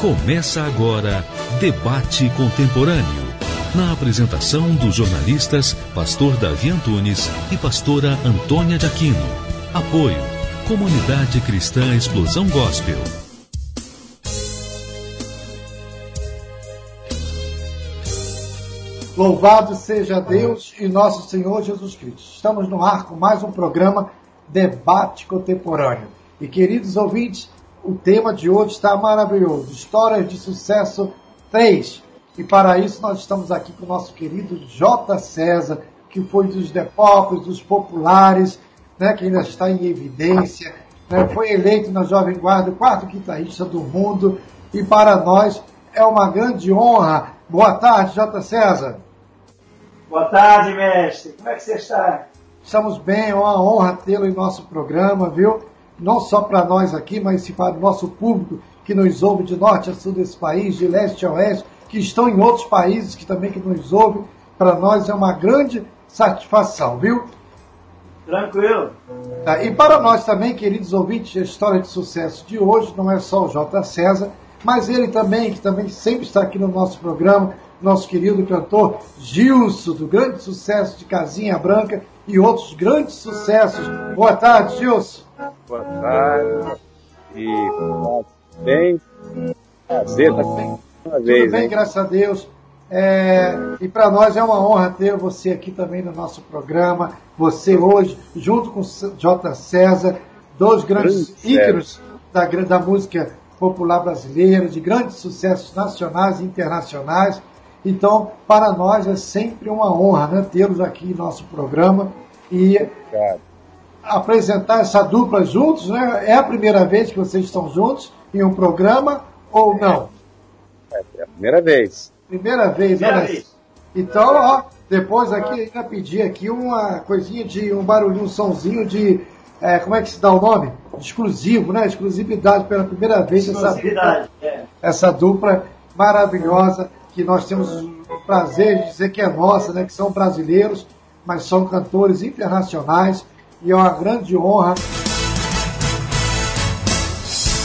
Começa agora Debate Contemporâneo. Na apresentação dos jornalistas Pastor Davi Antunes e Pastora Antônia de Aquino. Apoio Comunidade Cristã Explosão Gospel. Louvado seja Deus e nosso Senhor Jesus Cristo. Estamos no ar com mais um programa Debate Contemporâneo. E queridos ouvintes, o tema de hoje está maravilhoso. Histórias de Sucesso 3. E para isso nós estamos aqui com o nosso querido J. César, que foi dos depopes, dos populares, né, que ainda está em evidência. Né, foi eleito na Jovem Guarda o quarto guitarrista do mundo. E para nós é uma grande honra. Boa tarde, J. César. Boa tarde, mestre. Como é que você está? Estamos bem, é uma honra tê-lo em nosso programa, viu? Não só para nós aqui, mas para o nosso público que nos ouve de norte a sul desse país, de leste a oeste, que estão em outros países que também que nos ouvem. Para nós é uma grande satisfação, viu? Tranquilo. Tá, e para nós também, queridos ouvintes, a história de sucesso de hoje não é só o J. César, mas ele também, que também sempre está aqui no nosso programa, nosso querido cantor Gilson, do grande sucesso de Casinha Branca e outros grandes sucessos. Boa tarde, Gilson. Boa tarde. E bem, prazer estar bem uma vez. Tudo bem, hein? graças a Deus. É, e para nós é uma honra ter você aqui também no nosso programa. Você hoje, junto com J. César, dois grandes Grande ícones da, da música popular brasileira, de grandes sucessos nacionais e internacionais. Então, para nós é sempre uma honra né, tê-los aqui em nosso programa e Obrigado. apresentar essa dupla juntos. Né? É a primeira vez que vocês estão juntos em um programa ou não? É a primeira vez. Primeira vez, Primeira olha. vez. Então, ó, depois aqui ainda pedir aqui uma coisinha de um barulhinho, um sonzinho de é, como é que se dá o nome? Exclusivo, né? Exclusividade pela primeira vez essa dupla, Exclusividade. É. essa dupla maravilhosa que nós temos o prazer de dizer que é nossa, né? Que são brasileiros, mas são cantores internacionais e é uma grande honra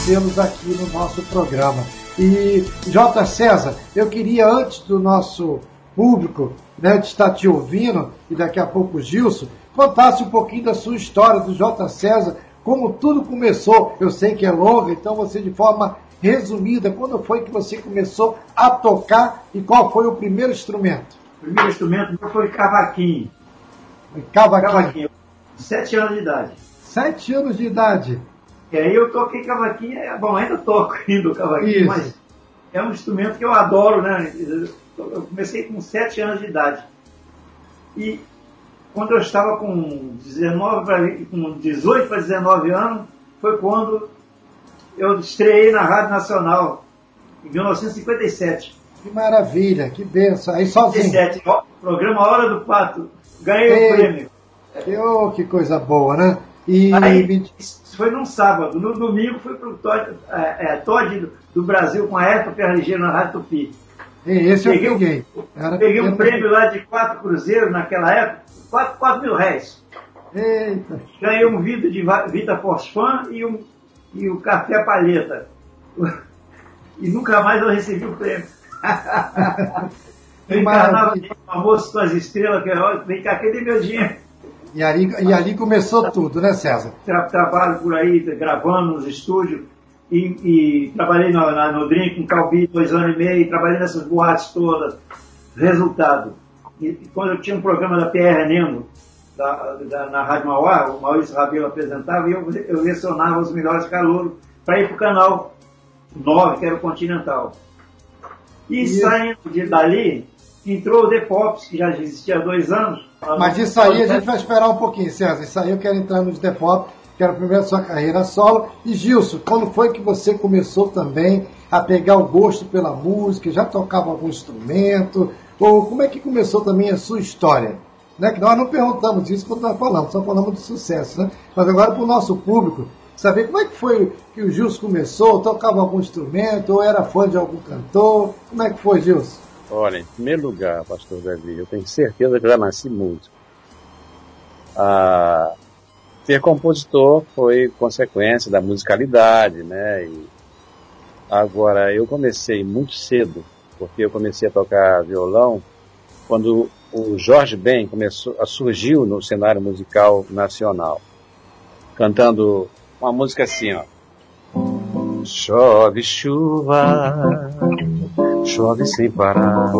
tê-los aqui no nosso programa. E, J. César, eu queria, antes do nosso público né, de estar te ouvindo, e daqui a pouco o Gilson, contasse um pouquinho da sua história do J. César, como tudo começou. Eu sei que é longa, então você, de forma resumida, quando foi que você começou a tocar e qual foi o primeiro instrumento? O primeiro instrumento meu foi cavaquinho. Cavaquinho. Cavaquinho. Sete anos de idade. Sete anos de idade. E aí eu toquei cavaquinho, é, bom, ainda toco ainda o cavaquinho, Isso. mas é um instrumento que eu adoro, né? Eu comecei com sete anos de idade. E quando eu estava com 19 pra, com 18 para 19 anos, foi quando eu estreiei na Rádio Nacional, em 1957. Que maravilha, que benção. Aí sozinho. 57, ó, programa Hora do Pato. Ganhei Ei. o prêmio. Que, oh, que coisa boa, né? E Aí, isso foi num sábado. No domingo foi pro Todd, é, é, Todd do, do Brasil com a época Ferligeiro na Rádio Tupi. e esse eu peguei um- peguei. Peguei um prêmio lá de quatro cruzeiros naquela época, quatro, quatro mil réis. Eita. Ganhei um vidro de Vita Fosfan e um e o café palheta. E nunca mais eu recebi o prêmio. Eu encarnava de famoso com as estrelas, que ó, vem cá, cadê meu dinheiro? E ali, e ali começou tudo, né, César? Tra- trabalho por aí, gravando nos estúdios, e, e trabalhei no, na- no Drink com Calbi dois anos e meio, trabalhei nessas boates todas. Resultado, e quando eu tinha um programa da PR Nemo, da, da- na Rádio Mauá, o Maurício Rabelo apresentava, e eu, eu lecionava os melhores calouros para ir para o canal 9, que era o Continental. E Isso. saindo de, dali, entrou o The Pops, que já existia há dois anos. Mas isso aí a gente vai esperar um pouquinho, César. Isso aí eu quero entrar nos default, quero primeiro a sua carreira solo. E Gilson, quando foi que você começou também a pegar o gosto pela música? Já tocava algum instrumento? Ou como é que começou também a sua história? Né? Que nós não perguntamos isso quando nós falamos, só falamos de sucesso, né? Mas agora para o nosso público, saber como é que foi que o Gilson começou, tocava algum instrumento, ou era fã de algum cantor? Como é que foi, Gilson? Olha, em primeiro lugar, pastor Davi, eu tenho certeza que já nasci músico. Ah, ser compositor foi consequência da musicalidade, né? E Agora, eu comecei muito cedo, porque eu comecei a tocar violão quando o Jorge Ben começou, surgiu no cenário musical nacional, cantando uma música assim, ó. Chove chuva, chove sem parar.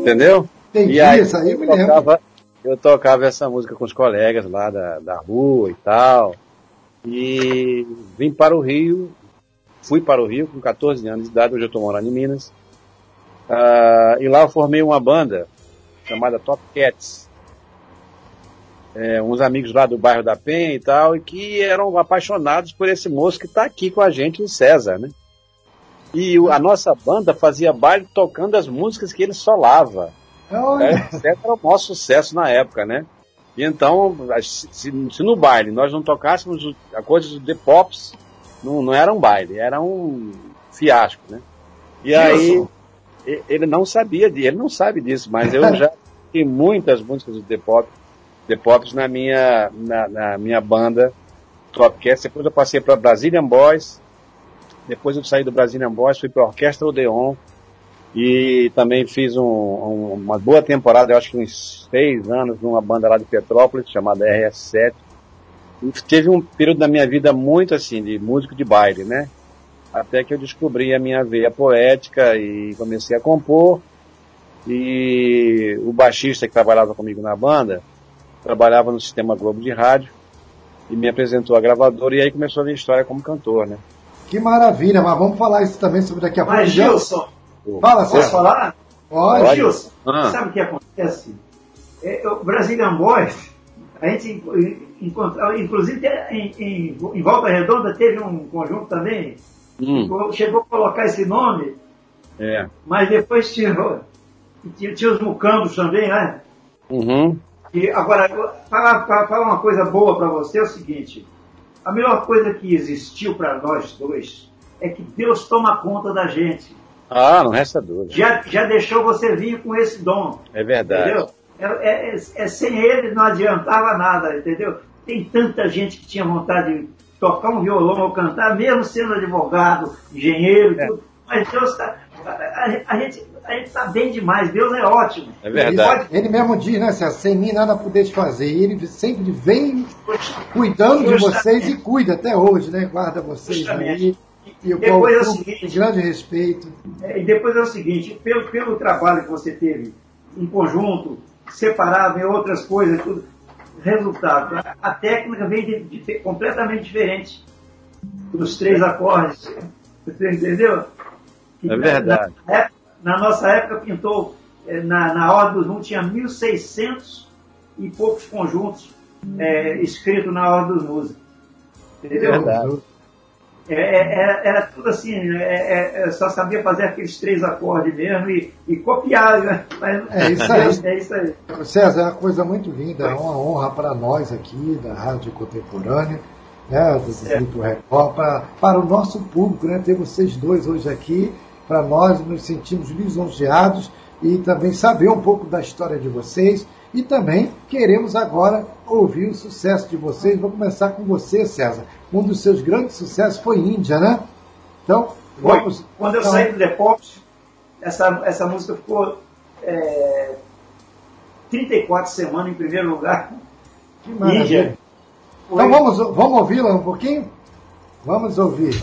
Entendeu? Entendi, e aí, aí eu eu tocava, eu tocava essa música com os colegas lá da, da rua e tal. E vim para o Rio, fui para o Rio com 14 anos de idade, hoje eu estou morando em Minas. Ah, e lá eu formei uma banda chamada Top Cats. É, uns amigos lá do bairro da Penha e tal, e que eram apaixonados por esse moço que está aqui com a gente, o César, né? E a nossa banda fazia baile tocando as músicas que ele solava. É, César era o maior sucesso na época, né? E então, se, se- no baile nós não tocássemos a coisa do The Pops, não, não era um baile, era um fiasco, né? E aí, ele não sabia, de- ele não sabe disso, mas eu já tenho muitas músicas do The Pop, The Pops na minha, na, na minha banda Topcast. Depois eu passei para Brazilian Boys, depois eu saí do Brazilian Boys, fui para a Orquestra Odeon, e também fiz um- um- uma boa temporada, eu acho que uns seis anos, numa banda lá de Petrópolis, chamada RS7. E teve um período da minha vida muito assim, de músico de baile, né? Até que eu descobri a minha veia poética e comecei a compor. E o baixista que trabalhava comigo na banda, trabalhava no Sistema Globo de Rádio, e me apresentou a gravadora, e aí começou a minha história como cantor, né? que maravilha, mas vamos falar isso também sobre daqui a pouco. Mas, Gilson, Fala, posso César. falar? Pode. Ô, Gilson, Ah. sabe o que acontece? É, o Brazilian Boys, a gente encontrou, inclusive em, em, em Volta Redonda teve um conjunto também, Hum, chegou a colocar esse nome, é. mas depois tirou. Tinha, tinha os mucambos também, né? Uhum. E agora, falar, uma coisa boa para você é o seguinte: a melhor coisa que existiu para nós dois é que Deus toma conta da gente. Ah, não resta dúvida. Já, já deixou você vir com esse dom. É verdade. Entendeu? É, é- é- é sem ele não adiantava nada, entendeu? Tem tanta gente que tinha vontade de tocar um violão ou cantar, mesmo sendo advogado, engenheiro, É. tudo. Mas Deus está. A, gente a gente está bem demais, Deus é ótimo. É verdade. Ele Ele mesmo diz, né, César? Sem mim nada podeis fazer. E ele sempre vem cuidando de Justamente. vocês e cuida até hoje, né? Guarda vocês aí. E o qual Depois é o eu seguinte- com grande respeito. É, E depois é o seguinte, pelo, pelo trabalho que você teve em conjunto, separado em outras coisas, tudo, resultado, a, técnica vem de, de- completamente diferente dos três acordes. Você entendeu? É verdade. Na, época- na nossa época pintou, eh, na, na Ordem dos Músicos, tinha 1.600 e poucos conjuntos eh, escritos na Ordem dos Músicos. Entendeu? Verdade. É, é, era, era tudo assim, é, é, é, só sabia fazer aqueles três acordes mesmo e, e copiar, né? Mas, É isso aí. É isso aí. César, é uma coisa muito linda, é uma honra para nós aqui da Rádio Contemporânea, né, do. Grupo Record, para, para o nosso público, né, ter vocês dois hoje aqui, para nós nos sentimos lisonjeados e também saber um pouco da história de vocês e também queremos agora ouvir o sucesso de vocês. Vou começar com você, César. Um dos seus grandes sucessos foi Índia, né? Então, Foi. vamos. Quando eu então, saí do The Pops, essa, essa música ficou é, 34 semanas em primeiro lugar. que maravilha. Índia. Então vamos, vamos ouvi-la um pouquinho? Vamos ouvir.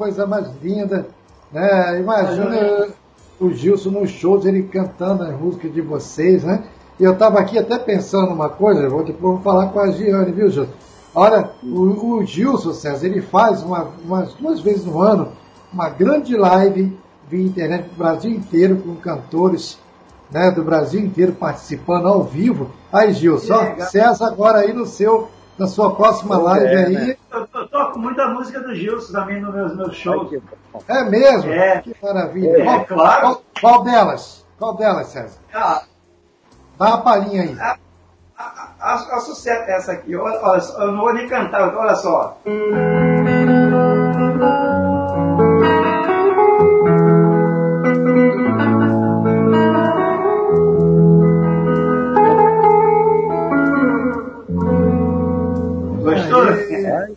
Coisa mais linda. Né? Imagina o Gilson nos shows, ele cantando as músicas de vocês, né? E eu estava aqui até pensando uma coisa, vou depois vou falar com a Giane, viu, Gilson? Olha, o, o Gilson, César, ele faz uma, umas duas vezes no ano uma grande live via internet do Brasil inteiro, com cantores né, do Brasil inteiro participando ao vivo. Aí, Gilson, César agora aí no seu, na sua próxima live é, aí. Né? Toco muita música do Gilson também nos meus, meus shows. É mesmo? É. Que maravilha. É, qual, claro. Qual, qual, delas? Qual delas, César? Ah, Dá uma palhinha aí. A, a, a, a sucesso essa aqui. Olha, olha, eu não vou nem cantar, olha só.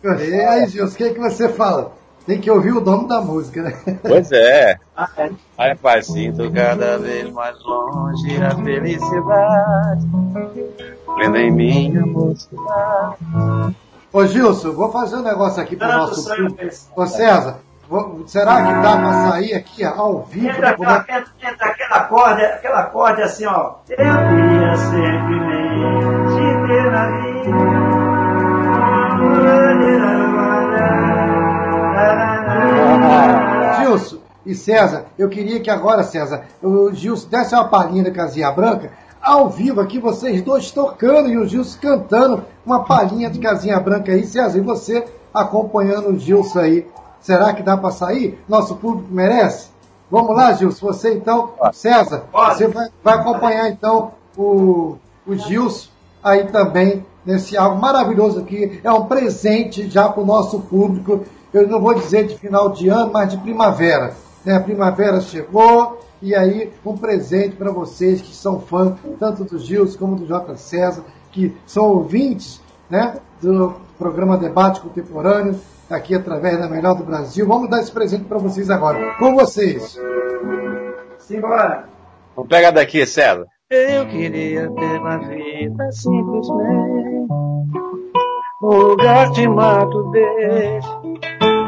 E aí, Gilson, o que, é que você fala? Tem que ouvir o nome da música, né? Pois é. Aí faz sinto cada vez mais longe a felicidade. Plena em minha mocidade. Ô Gilson, vou fazer um negócio aqui pro nosso público. Ô César, vou, será que dá pra sair aqui ao vivo? Entra, aquela, entra, entra aquela corda, aquela corda assim, ó. Eu queria sempre te ter na vida. Gilson e César, eu queria que agora, César, o Gilson desse uma palhinha da Casinha Branca, ao vivo aqui, vocês dois tocando e o Gilson cantando uma palhinha de Casinha Branca aí, César, e você acompanhando o Gilson aí. Será que dá para sair? Nosso público merece? Vamos lá, Gilson, você então, César, você vai, vai acompanhar então o, o Gilson aí também nesse algo maravilhoso aqui. É um presente já para o nosso público. Eu não vou dizer de final de ano, mas de primavera. Né? A primavera chegou e aí um presente para vocês que são fãs tanto do Gilson como do J. César, que são ouvintes né, do programa Debate Contemporâneo, aqui através da Melhor do Brasil. Vamos dar esse presente para vocês agora. Com vocês. Simbora. Vamos pegar daqui, César. Eu queria ter uma vida simplesmente um lugar de mato verde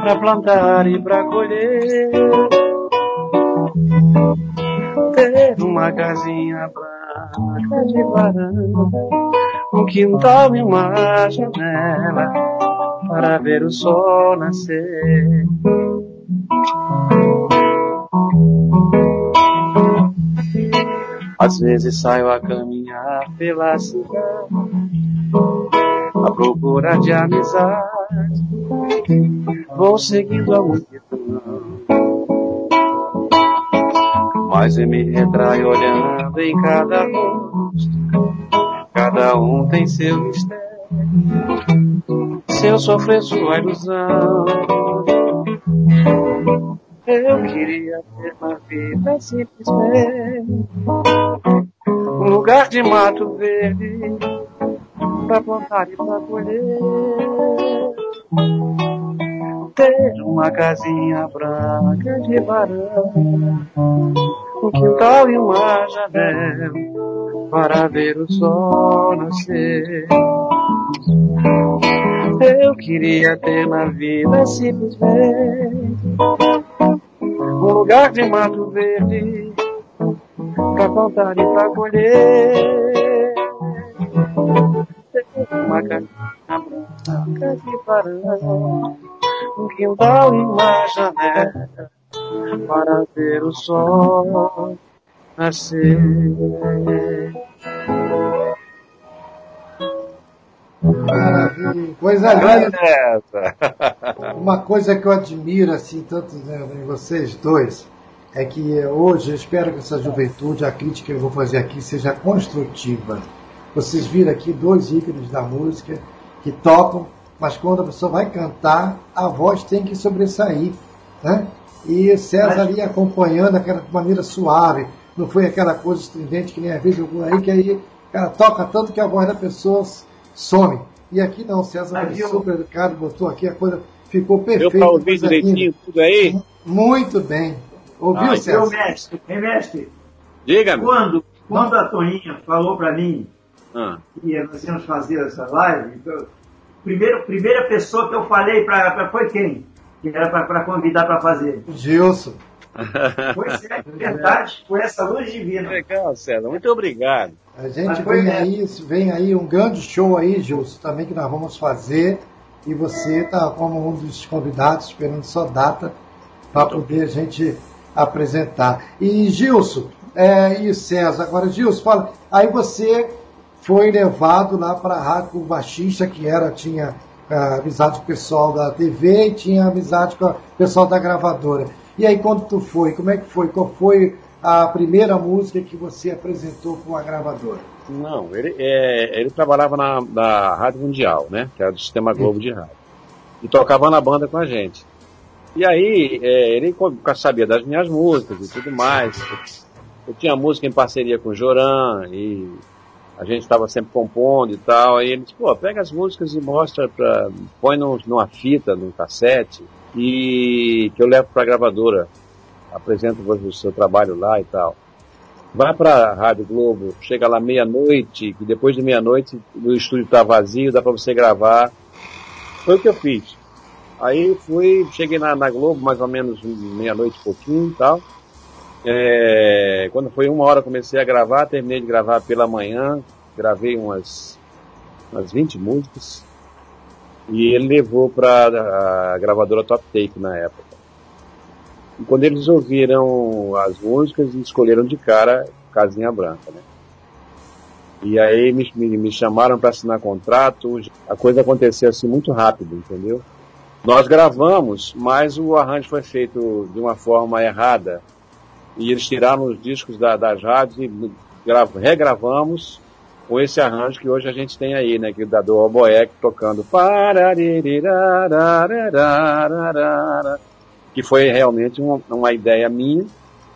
para plantar e para colher. Ter uma casinha branca de varanda, um quintal e uma janela para ver o sol nascer. Às vezes saio a caminhar pela cidade, à procura de amizade, vou seguindo a multidão. Mas eu me retraio olhando em cada rosto, cada um tem seu mistério, seu sofrer, sua ilusão. Eu queria ter uma vida simplesmente um lugar de mato verde pra plantar e pra colher. Ter uma casinha branca de varanda, um quintal e uma janela para ver o sol nascer. Eu queria ter na vida simplesmente um lugar de mato verde pra plantar e pra colher. Uma casinha branca de varanda, um quintal e uma janela para ver o sol nascer. Maravilha, coisa linda. Uma coisa que eu admiro assim tanto né, em vocês dois é que hoje eu espero que essa juventude, a crítica que eu vou fazer aqui seja construtiva. Vocês viram aqui dois ícones da música que tocam, mas quando a pessoa vai cantar, a voz tem que sobressair, né? E César ali acompanhando aquela maneira suave, não foi aquela coisa estridente que nem a vez aí que aí cara toca tanto que a voz da pessoa some. E aqui não, César é super educado, botou aqui, a coisa ficou perfeita. Deu para ouvir direitinho tudo aí? Muito bem. Ouviu, ah, César? Meu mestre, meu mestre. Diga-me. Quando, quando a Toninha falou para mim ah. e nós íamos fazer essa live. Então, primeiro, primeira pessoa que eu falei pra, pra foi quem? Que era para convidar para fazer. Gilson. Pois é, verdade, foi essa luz divina. Legal, César, muito obrigado. A gente vem aí, vem aí um grande show aí, Gilson, também que nós vamos fazer. E você está como um dos convidados, esperando só data para poder a gente apresentar. E Gilson, é, e César, agora Gilson, fala, aí você foi levado lá para a rádio o baixista, que era, tinha uh, amizade com o pessoal da TV e tinha amizade com o pessoal da gravadora. E aí quando tu foi, como é que foi? Qual foi a primeira música que você apresentou com a gravadora? Não, ele, é, ele trabalhava na, na Rádio Mundial, né? Que era do Sistema Globo de Rádio. E tocava na banda com a gente. E aí, é, ele sabia das minhas músicas e tudo mais. Eu tinha música em parceria com o Joran e a gente estava sempre compondo e tal. Aí ele disse, pô, pega as músicas e mostra pra. põe numa fita, num cassete, e que eu levo para a gravadora. Apresento o seu trabalho lá e tal. Vai para a Rádio Globo, chega lá meia-noite, que depois de meia-noite o estúdio está vazio, dá para você gravar. Foi o que eu fiz. Aí fui, cheguei na, na Globo mais ou menos meia-noite e pouquinho e tal. É, quando foi uma hora comecei a gravar, terminei de gravar pela manhã, gravei umas, umas 20 músicas. E ele levou para a gravadora Top Tape na época. E quando eles ouviram as músicas, escolheram de cara Casinha Branca, né? E aí me, me, me chamaram para assinar contrato, a coisa aconteceu assim muito rápido, entendeu? Nós gravamos, mas o arranjo foi feito de uma forma errada. E eles tiraram os discos da, das rádios e regravamos com esse arranjo que hoje a gente tem aí, né? Que da do Oboé tocando que foi realmente uma, uma ideia minha.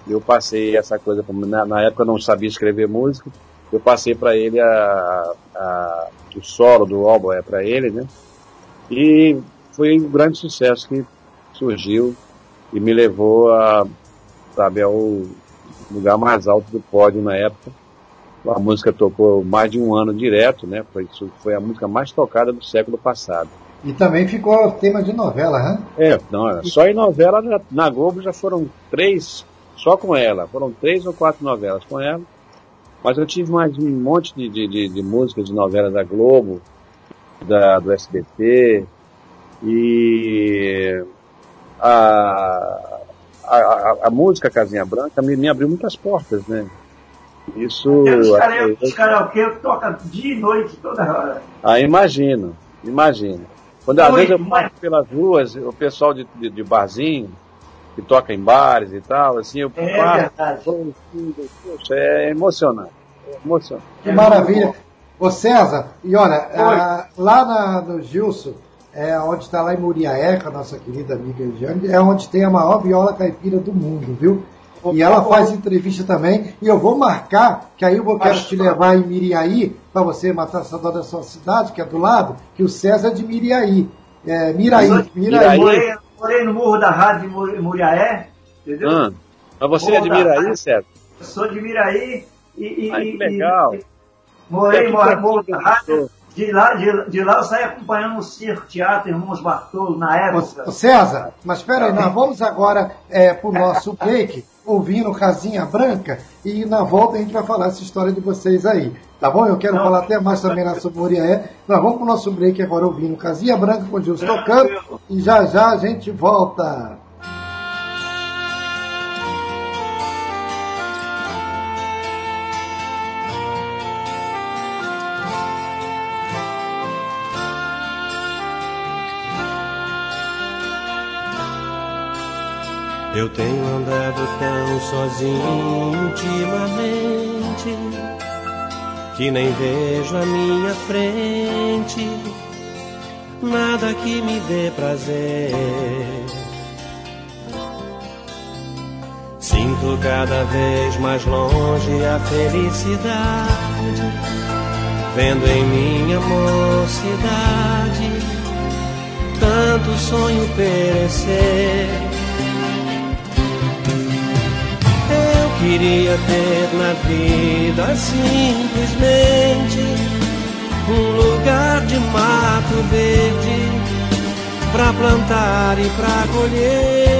Eu passei essa coisa, na, na época eu não sabia escrever música, eu passei para ele a, a, o solo do Oboé para ele, né? E foi um grande sucesso que surgiu e me levou a, sabe, ao lugar mais alto do pódio na época a música tocou mais de um ano direto, né? Foi, foi a música mais tocada do século passado. E também ficou tema de novela, né? É, não, só em novela, na Globo já foram três, só com ela, foram três ou quatro novelas com ela. Mas eu tive mais um monte de, de, de, de músicas de novela da Globo, da, do SBT, e a, a, a, a música Casinha Branca me, me abriu muitas portas, né? Isso. Os karaokê toca dia e noite, toda hora. Ah, imagino, imagino. Quando às vezes eu passo pelas ruas, o pessoal de, de, de, barzinho, que toca em bares e tal, assim, eu é passo. Poxa, é emocionante. É emocionante. Que maravilha. Ô César, e olha, ah, lá na, no Gilson, é onde está lá em Muriaé, com a nossa querida amiga Jane, é onde tem a maior viola caipira do mundo, viu? E ela faz entrevista também. E eu vou marcar, que aí eu vou quero te levar em Miriaí, para você matar essa dor da sua cidade, que é do lado, que o César é de Miriaí. É, Miraí. Miraí. Morei, morei no Morro da Rádio de Muriaé, entendeu? Ah, mas você é de Miraí, César? Eu sou de Miraí e. e, Ai, que legal. E, morei no Morro da Rádio. De lá, de, de lá eu saí acompanhando o circo, teatro, Irmãos Bartolo, na época. Ô, César, mas espera aí, nós vamos agora é, para o nosso break ouvindo Casinha Branca e na volta a gente vai falar essa história de vocês aí. Tá bom? Eu quero Não. falar até mais também na sobre Moriaé. Nós vamos para o nosso break agora ouvindo Casinha Branca com o Gilson tocando e já já a gente volta. Eu tenho andado tão sozinho ultimamente que nem vejo a minha frente nada que me dê prazer. Sinto cada vez mais longe a felicidade, vendo em minha mocidade tanto sonho perecer queria ter na vida simplesmente verde pra plantar e pra colher.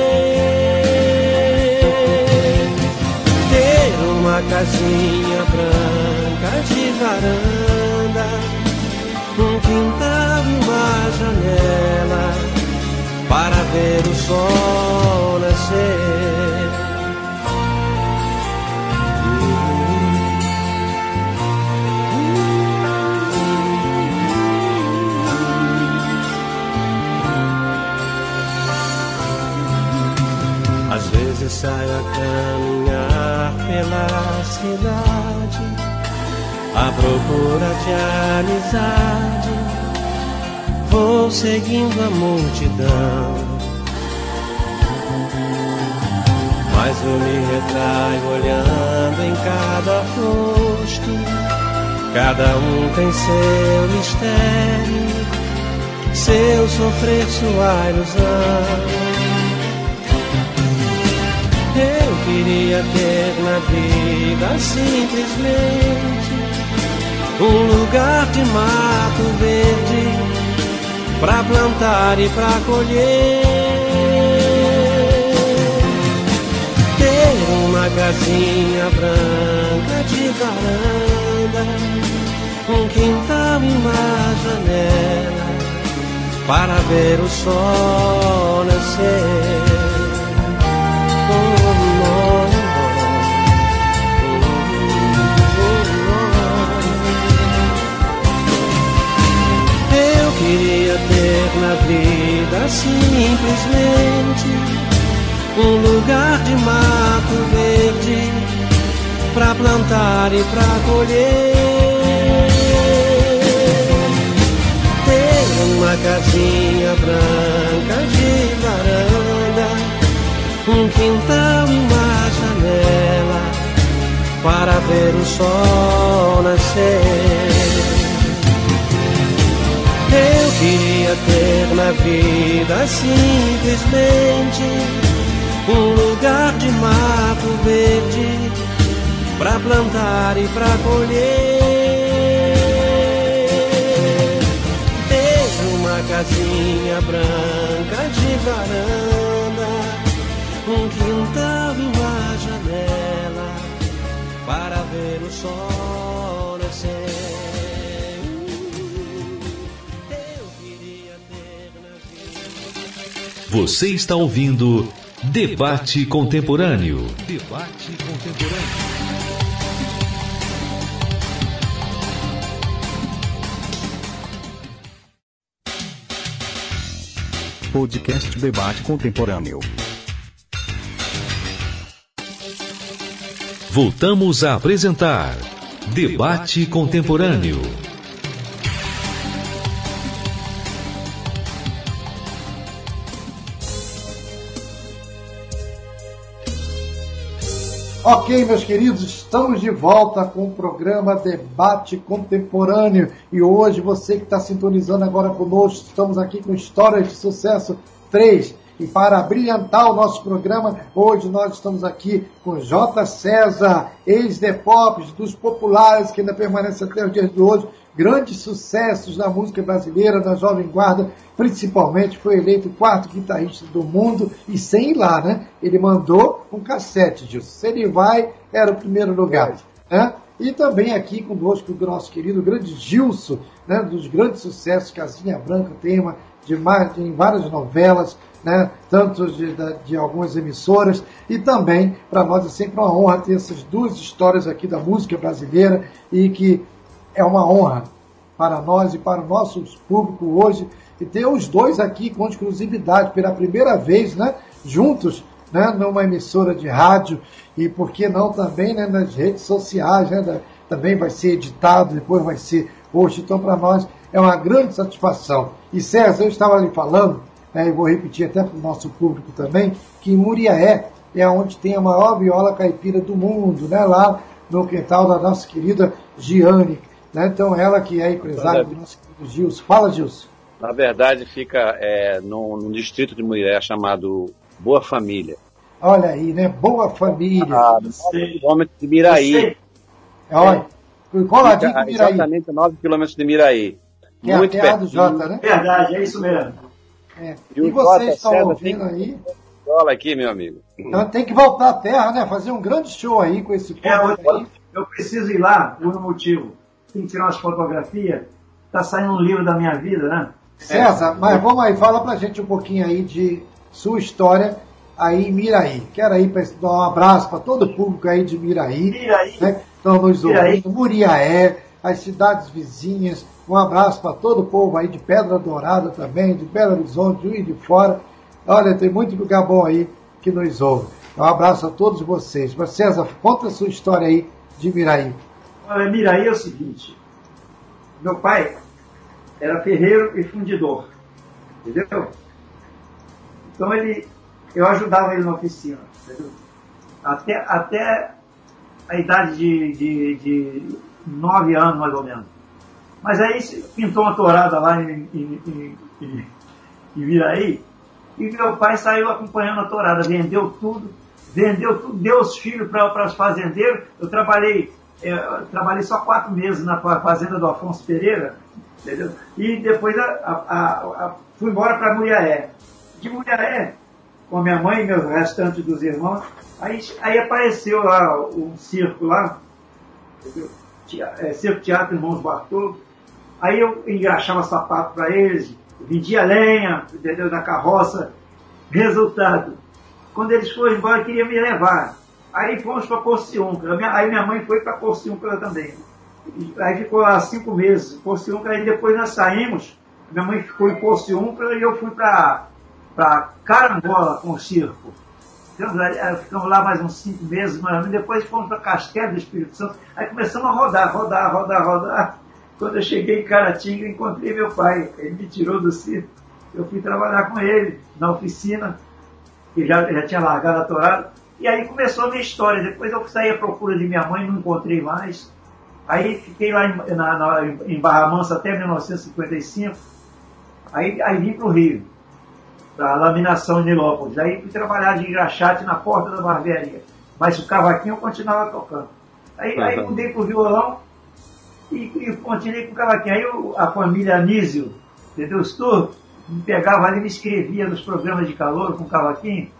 Ter uma casinha branca de varanda, um quintal e uma janela para ver o sol nascer. Vezes saio a caminhar pela cidade à procura de amizade. Vou seguindo a multidão, mas eu me retraio olhando em cada rosto. Cada um tem seu mistério, seu sofrer, sua ilusão. Eu queria ter na vida simplesmente um lugar de mato verde pra plantar e pra colher. Ter uma casinha branca de varanda, um quintal e uma janela para ver o sol nascer. Queria ter na vida simplesmente um lugar de mato verde pra plantar e pra colher. Ter uma casinha branca de varanda um quintal e uma janela para ver o sol nascer. Queria ter na vida simplesmente um lugar de mato verde para plantar e para colher. Ter uma casinha branca de varanda um quintal e uma janela para ver o sol Você está ouvindo Debate Contemporâneo. Debate Contemporâneo. Podcast Debate Contemporâneo. Voltamos a apresentar Debate Contemporâneo. Ok, meus queridos, estamos de volta com o programa Debate Contemporâneo. E hoje você que está sintonizando agora conosco, estamos aqui com Histórias de Sucesso 3 e para brilhantar o nosso programa, hoje nós estamos aqui com J. César, ex-The Pops, dos populares que ainda permanece até os dias de hoje, grandes sucessos na música brasileira, na Jovem Guarda, principalmente foi eleito o quarto guitarrista do mundo e sem ir lá, né? Ele mandou um cassete, Gilson. Se ele vai, era o primeiro lugar. Né? E também aqui conosco o nosso querido grande Gilson, né? dos grandes sucessos, Casinha Branca, tema de, de várias novelas, né? tanto de, de, algumas emissoras, e também para nós é sempre uma honra ter essas duas histórias aqui da música brasileira e que é uma honra para nós e para o nosso público hoje e ter os dois aqui com exclusividade pela primeira vez, né, juntos, né, numa emissora de rádio e por que não também, né, nas redes sociais, né, da, também vai ser editado, depois vai ser hoje. Então, para nós é uma grande satisfação. E César, eu estava ali falando, né, e vou repetir até para o nosso público também, que Muriaé é onde tem a maior viola caipira do mundo, né, lá no quintal da nossa querida Giane. Né? Então, ela que é empresária do nosso querido Gilson. Fala, Gilson. Na verdade, fica é, num, num distrito de Muriaé chamado Boa Família. Olha aí, né? Boa Família. Ah, quilômetros de Miraí. Olha, coladinho com Miraí. Exatamente 9 quilômetros de Miraí. Que é a Muito terra do. Jota, né? Verdade, é isso mesmo. É. E o E vocês Jota estão ouvindo tem- aí? Olha aqui, meu amigo. Então tem que voltar à terra, né? Fazer um grande show aí com esse É, povo eu, aí. eu preciso ir lá por um motivo. Tem que tirar umas fotografias. Tá saindo um livro da minha vida, né? César, mas vamos aí, fala pra gente um pouquinho aí de sua história aí em Miraí. Quero aí dar um abraço para todo o público aí de Miraí, Miraí. né? que Estão nos ouvindo, Muriaé, as cidades vizinhas. Um abraço para todo o povo aí de Pedra Dourada também, de Belo Horizonte, Juiz de Fora. Olha, tem muito lugar bom aí que nos ouve. Um abraço a todos vocês. Mas César, conta a sua história aí de Miraí. Olha, Miraí é o seguinte. Meu pai era ferreiro e fundidor. Entendeu? Então ele, eu ajudava ele na oficina. Entendeu? Até, até a idade de, de, de nove anos, mais ou menos. Mas aí pintou uma tourada lá em, em, em, em, e meu pai saiu acompanhando a tourada, vendeu tudo, vendeu tudo, deu os filhos para os fazendeiros. Eu trabalhei, eu trabalhei só quatro meses na fa- fazenda do Afonso Pereira, entendeu? E depois a, a- a- fui embora para Muriaé. De Muriaé, com a minha mãe e meus restantes dos irmãos, aí, aí apareceu lá um circo lá, entendeu? É, Circo Teatro Irmãos Bartolo. Aí eu engraxava sapato para eles, vendia lenha, entendeu? Da carroça. Resultado, quando eles foram embora, queriam me levar. Aí fomos para Porciúncula. Aí minha mãe foi para Porciúncula também. Aí ficou lá cinco meses. Porciúncula, aí depois nós saímos. Minha mãe ficou em Porciúncula e eu fui para Carangola com o circo. Ficamos, lá- eh, ficamos lá mais uns cinco meses, menos. depois fomos para Castelo do Espírito Santo. Aí começamos a rodar, rodar, rodar, rodar. Quando eu cheguei em Caratinga, encontrei meu pai. Ele me tirou do circo. Eu fui trabalhar com ele na oficina, que já, já tinha largado a tourada. E aí começou a minha história. Depois eu saí à procura de minha mãe, não encontrei mais. Aí fiquei lá em, na- na- em Barra Mansa até 1955. Aí, aí vim para o Rio, para laminação de Nilópolis. Aí fui trabalhar de engraxate na porta da barbearia. Mas o cavaquinho eu continuava tocando. Aí, aí Uhum. mudei para o violão e, e continuei com o cavaquinho. Aí o- a família Anísio, entendeu? Os turcos, me pegava ali e me escrevia nos programas de calor com o cavaquinho.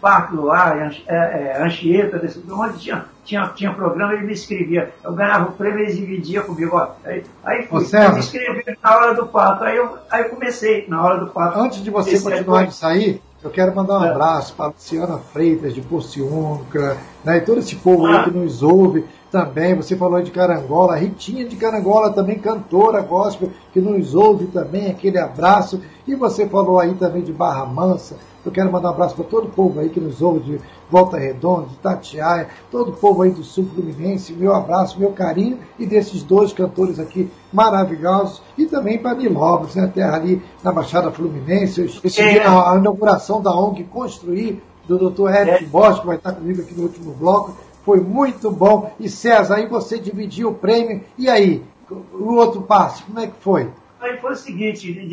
Parque Luar, Anch- é, é, Anchieta, desse- onde tinha, tinha, tinha programa, ele me escrevia. Eu ganhava o prêmio, ele dividia comigo. Ó. Aí, aí fui, César. me escrevia na hora do pato. Aí eu, aí eu comecei, na hora do pato. Antes de você Esse continuar é- de sair, eu quero mandar um É. abraço para a Luciana Freitas de Porciúncula, né, e todo esse povo aí Ah. que nos ouve também. Você falou de Carangola, Ritinha de Carangola também, cantora gospel, que nos ouve também, aquele abraço. E você falou aí também de Barra Mansa. Eu quero mandar um abraço para todo o povo aí que nos ouve de Volta Redonda, de Tatiaia, todo o povo aí do Sul Fluminense. Meu abraço, meu carinho e desses dois cantores aqui maravilhosos. E também para Nilópolis, né, terra ali na Baixada Fluminense. Eu estive É. na a inauguração da ONG Construir, do Dr. Eric É. Bosch, que vai estar comigo aqui no último bloco. Foi muito bom. E César, aí você dividiu o prêmio. E aí, o outro passe, como é que foi? Aí foi o seguinte, de-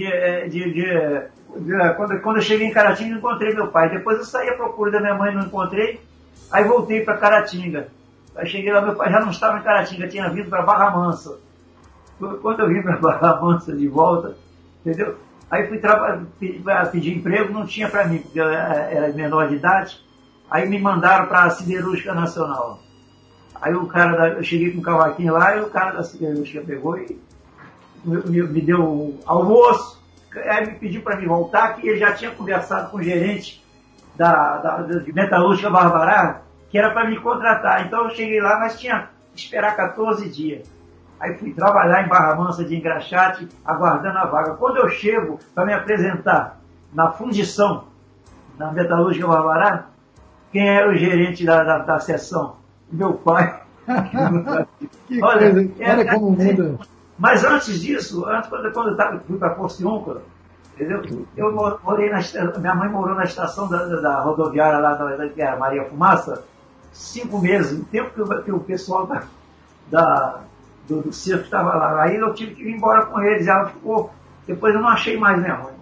de- de- quando, quando eu cheguei em Caratinga, encontrei meu pai. Depois eu saí à procura da minha mãe, não encontrei. Aí voltei para Caratinga. Aí cheguei lá, meu pai já não estava em Caratinga, tinha vindo para Barra Mansa. Quando eu vim para Barra Mansa de volta, entendeu? Aí fui pe- pedir emprego, não tinha para mim, porque eu era menor de idade. Aí me mandaram para a Siderúrgica Nacional. Aí o cara, da, eu cheguei com um cavaquinho lá e o cara da Siderúrgica pegou e me- me deu um almoço, aí me pediu para me voltar, que ele já tinha conversado com o gerente da, da, da de Metalúrgica Barbará, que era para me contratar. Então eu cheguei lá, mas tinha que esperar 14 dias. Aí fui trabalhar em Barra Mansa de engraxate, aguardando a vaga. Quando eu chego para me apresentar na fundição, na Metalúrgica Barbará, quem era o gerente da, da, da sessão? Meu pai. Que Olha, coisa, olha como muda. Mas antes disso, antes, quando, quando eu tava, fui para Porciúncula, entendeu? Eu mo- morei na minha mãe morou na estação da, da- da rodoviária lá da, da Maria Fumaça, cinco meses, o tempo que o, que o pessoal da, da- do, do circo estava lá. Aí eu tive que ir embora com eles, ela ficou, depois eu não achei mais minha mãe.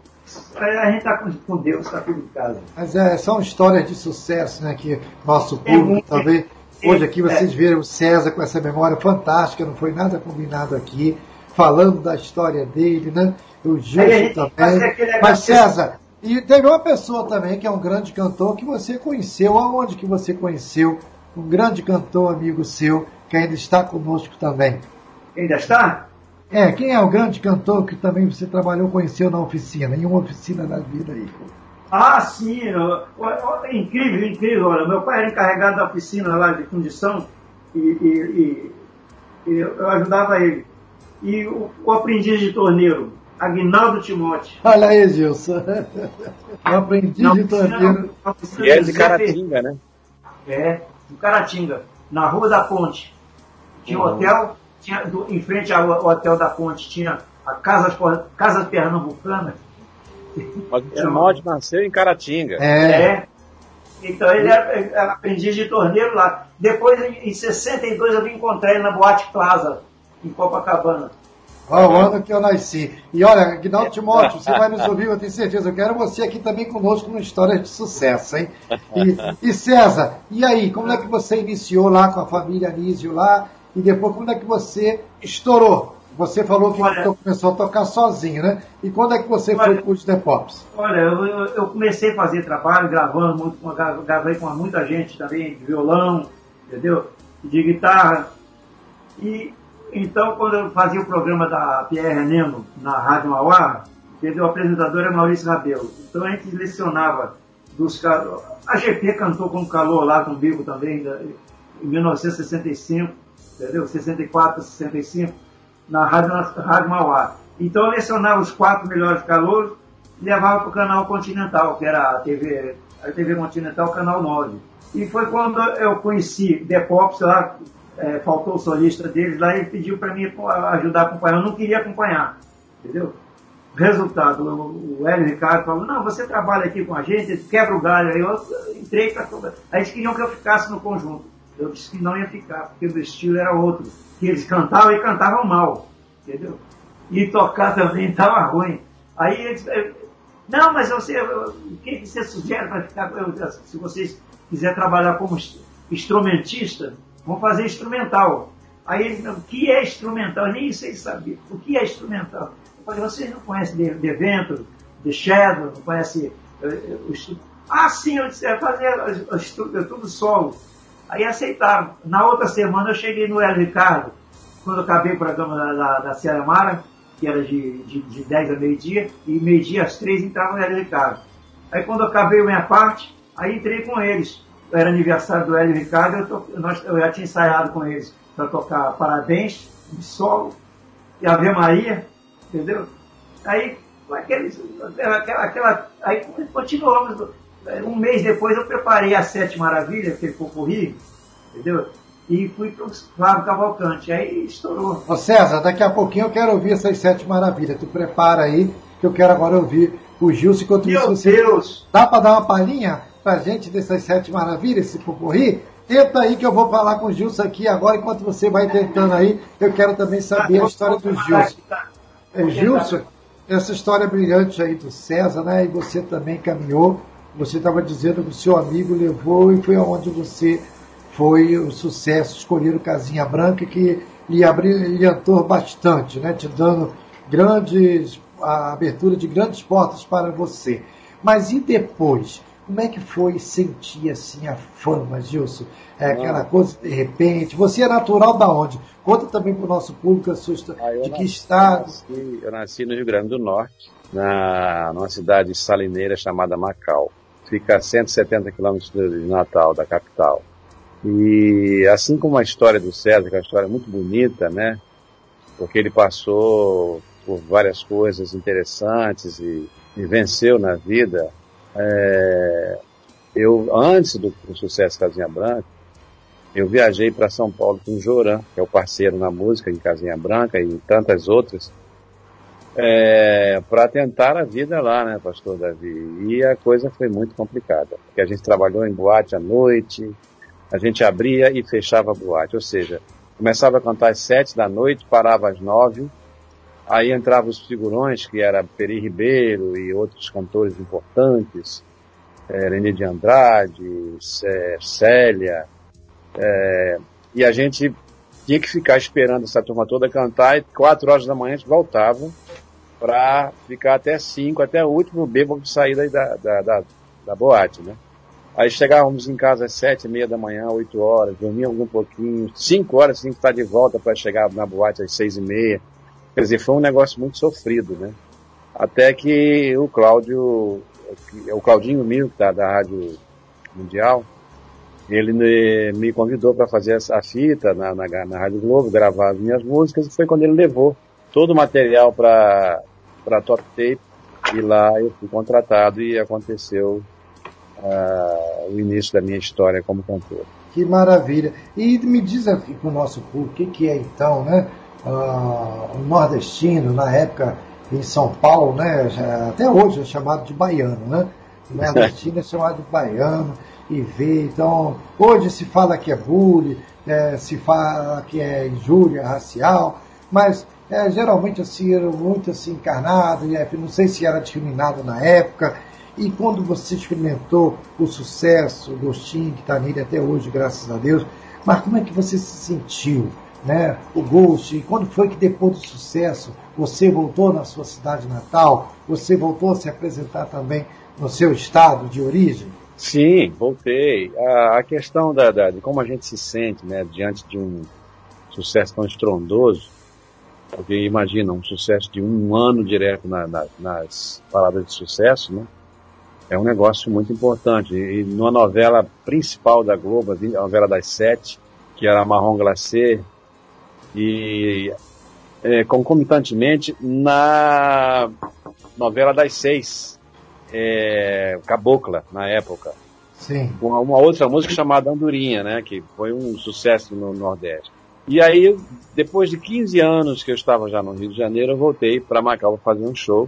Aí a gente está com, com Deus, está tudo em casa. Mas é, são histórias de sucesso, né? Que nosso É público, muito- talvez. é- Hoje aqui vocês é. viram o César com essa memória fantástica, não foi nada combinado aqui. falando da história dele, né? O Gilson também. Mas. César, e teve uma pessoa também que é um grande cantor que você conheceu. Aonde que você conheceu? Um grande cantor amigo seu que ainda está conosco também. Ainda está? É, quem é o grande cantor que também você trabalhou, conheceu na oficina, em uma oficina da vida aí? Ah, sim. ó, ó, ó, incrível, incrível. Olha, meu pai era encarregado da oficina lá de fundição e, e- e- e eu ajudava ele. E o, o aprendiz de torneiro, Aguinaldo Timóteo. Olha aí, Gilson. Eu aprendi Na de torneiro. E é do de. Caratinga, né? É, do Caratinga, na Rua da Ponte. Tinha um Uhum. hotel, tinha, do- em frente ao, ao Hotel da Ponte tinha a Casa, Casa Pernambucana. Mas o Timóteo nasceu em Caratinga. É, É. Então ele era, ele era aprendiz de torneiro lá. Depois, em, em 62, eu vim encontrar ele na Boate Plaza, em Copacabana. ó, o ano que eu nasci. E olha, Aguinaldo Timóteo, você vai nos ouvir, eu tenho certeza. Eu quero você aqui também conosco no História de Sucesso, hein? E, e César, e aí, como é que você iniciou lá com a família Anísio lá? E depois, como é que você estourou? Você falou que Olha- começou a tocar sozinho, né? E quando é que você Olha- foi para os The Pops? Olha, eu, eu- comecei a fazer trabalho, gravando muito, com- gra- gravei com muita gente também, de violão, entendeu? De guitarra. E então, quando eu fazia o programa da Pierre Nemo na Rádio Mauá, entendeu? O apresentador era Maurício Rabelo. Então a gente lecionava dos caras. A GP cantou com calor lá comigo também, em 1965, entendeu? 64, 65, na Rádio, Rádio Mauá. Então eu lecionava os quatro melhores calouros e levava para o canal Continental, que era a TV, a TV Continental, Canal 9. E foi quando eu conheci The lá, é, faltou o solista deles lá, ele pediu para mim ajudar a acompanhar. Eu não queria acompanhar, entendeu? Resultado, o, o Hélio Ricardo falou, não, você trabalha aqui com a gente, quebra o galho. Aí eu entrei para... Aí eles queriam que eu ficasse no conjunto. Eu disse que não ia ficar, porque o estilo era outro. Que eles cantavam e cantavam mal, entendeu? E tocar também estava ruim. Aí eles... eh, Não, mas você... O que você sugere para ficar... Se vocês quiserem trabalhar como ins- instrumentista, vão fazer instrumental. Aí eles... O que é instrumental? Nem vocês sabiam. O que é instrumental? Eu falei, vocês não conhecem The, The Venture, The Shadow, não conhecem eh, eh, Ah, sim, eu disse, é fazer tudo solo. Aí aceitaram. Na outra semana eu cheguei no Hélio Ricardo, quando eu acabei o programa da, da, da Sierra Mara, que era de, de, de 10 a meio-dia, e meio-dia às 3 entrava o Hélio Ricardo. Aí quando eu acabei a minha parte, aí entrei com eles. Era aniversário do Hélio Ricardo, eu, to- nós, eu já tinha ensaiado com eles para tocar Parabéns, solo, e Ave Maria, entendeu? Aí, aqueles, aquela, aquela, aí continuamos. Um mês depois eu preparei a Sete Maravilhas, aquele pocorri, entendeu? E fui para o Flávio Cavalcante. Aí estourou. Ô César, daqui a pouquinho eu quero ouvir essas sete maravilhas. Tu prepara aí, que eu quero agora ouvir o Gilson. Enquanto isso, Meu você Deus! dá para dar uma palhinha pra gente dessas sete maravilhas, esse poporri? Tenta aí que eu vou falar com o Gilson aqui agora, enquanto você vai tentando aí. Eu quero também saber a história do Gilson. É, Gilson, essa história brilhante aí do César, né? E você também caminhou. Você estava dizendo que o seu amigo levou e foi aonde você foi o sucesso, escolher o Casinha Branca, que lhe abrilhantou bastante, né? Te dando grandes, a abertura de grandes portas para você. Mas e depois? Como é que foi sentir assim a fama, Gilson? É aquela coisa de repente. Você é natural da onde? Conta também para o nosso público a sua. Ah, de que nasci- estado? Eu nasci, eu nasci no Rio Grande do Norte, na, numa cidade salineira chamada Macau. Fica a 170 quilômetros de Natal, da capital. E assim como a história do César, que é uma história muito bonita, né? Porque ele passou por várias coisas interessantes e, e venceu na vida. É, eu, antes do, do sucesso Casinha Branca, eu viajei para São Paulo com o Joran, que é o parceiro na música em Casinha Branca e tantas outras, é, para tentar a vida lá, né, pastor Davi? E a coisa foi muito complicada, porque a gente trabalhou em boate à noite, a gente abria e fechava a boate, ou seja, começava a cantar às sete da noite, parava às nove, aí entravam os figurões, que era Peri Ribeiro e outros cantores importantes, é, de Andrade, Cé- Célia, é, e a gente tinha que ficar esperando essa turma toda cantar e quatro horas da manhã a gente voltava para ficar até cinco, até o último bêbado sair daí da, da, da, da boate, né? Aí chegávamos em casa às sete e meia da manhã, oito horas, dormíamos um pouquinho, cinco horas tinha que estar de volta para chegar na boate às seis e meia. Quer dizer, foi um negócio muito sofrido, né? Até que o Cláudio, o Claudinho Mil, que tá da Rádio Mundial, ele me, me convidou para fazer a fita na, na, na Rádio Globo, gravar as minhas músicas, e foi quando ele levou todo o material para Top Tape, e lá eu fui contratado e aconteceu uh, o início da minha história como cantor. Que maravilha. E me diz aqui para o nosso público, o que, que é então, né? Uh, o nordestino, na época em São Paulo, né? Já, até hoje é chamado de baiano, né? O nordestino é chamado de baiano e vê. Então, hoje se fala que é bullying, é, se fala que é injúria racial, mas é, geralmente assim, era muito assim encarnado, e, é, não sei se era discriminado na época, e quando você experimentou o sucesso, o gostinho que está nele até hoje, graças a Deus, mas como é que você se sentiu? Né? O gosto, e quando foi que depois do sucesso você voltou na sua cidade natal, você voltou a se apresentar também no seu estado de origem? Sim, voltei. A, a questão da, da, de como a gente se sente né, diante de um sucesso tão estrondoso, porque imagina um sucesso de um ano direto na, na, nas palavras de sucesso, né? É um negócio muito importante. E numa novela principal da Globo, a novela das sete, que era Marrom Glacé, e é, concomitantemente na novela das seis, é, Cabocla, na época. Sim. Com uma outra música chamada Andorinha, né? Que foi um sucesso no Nordeste. E aí, depois de 15 anos que eu estava já no Rio de Janeiro, eu voltei para Macau para fazer um show.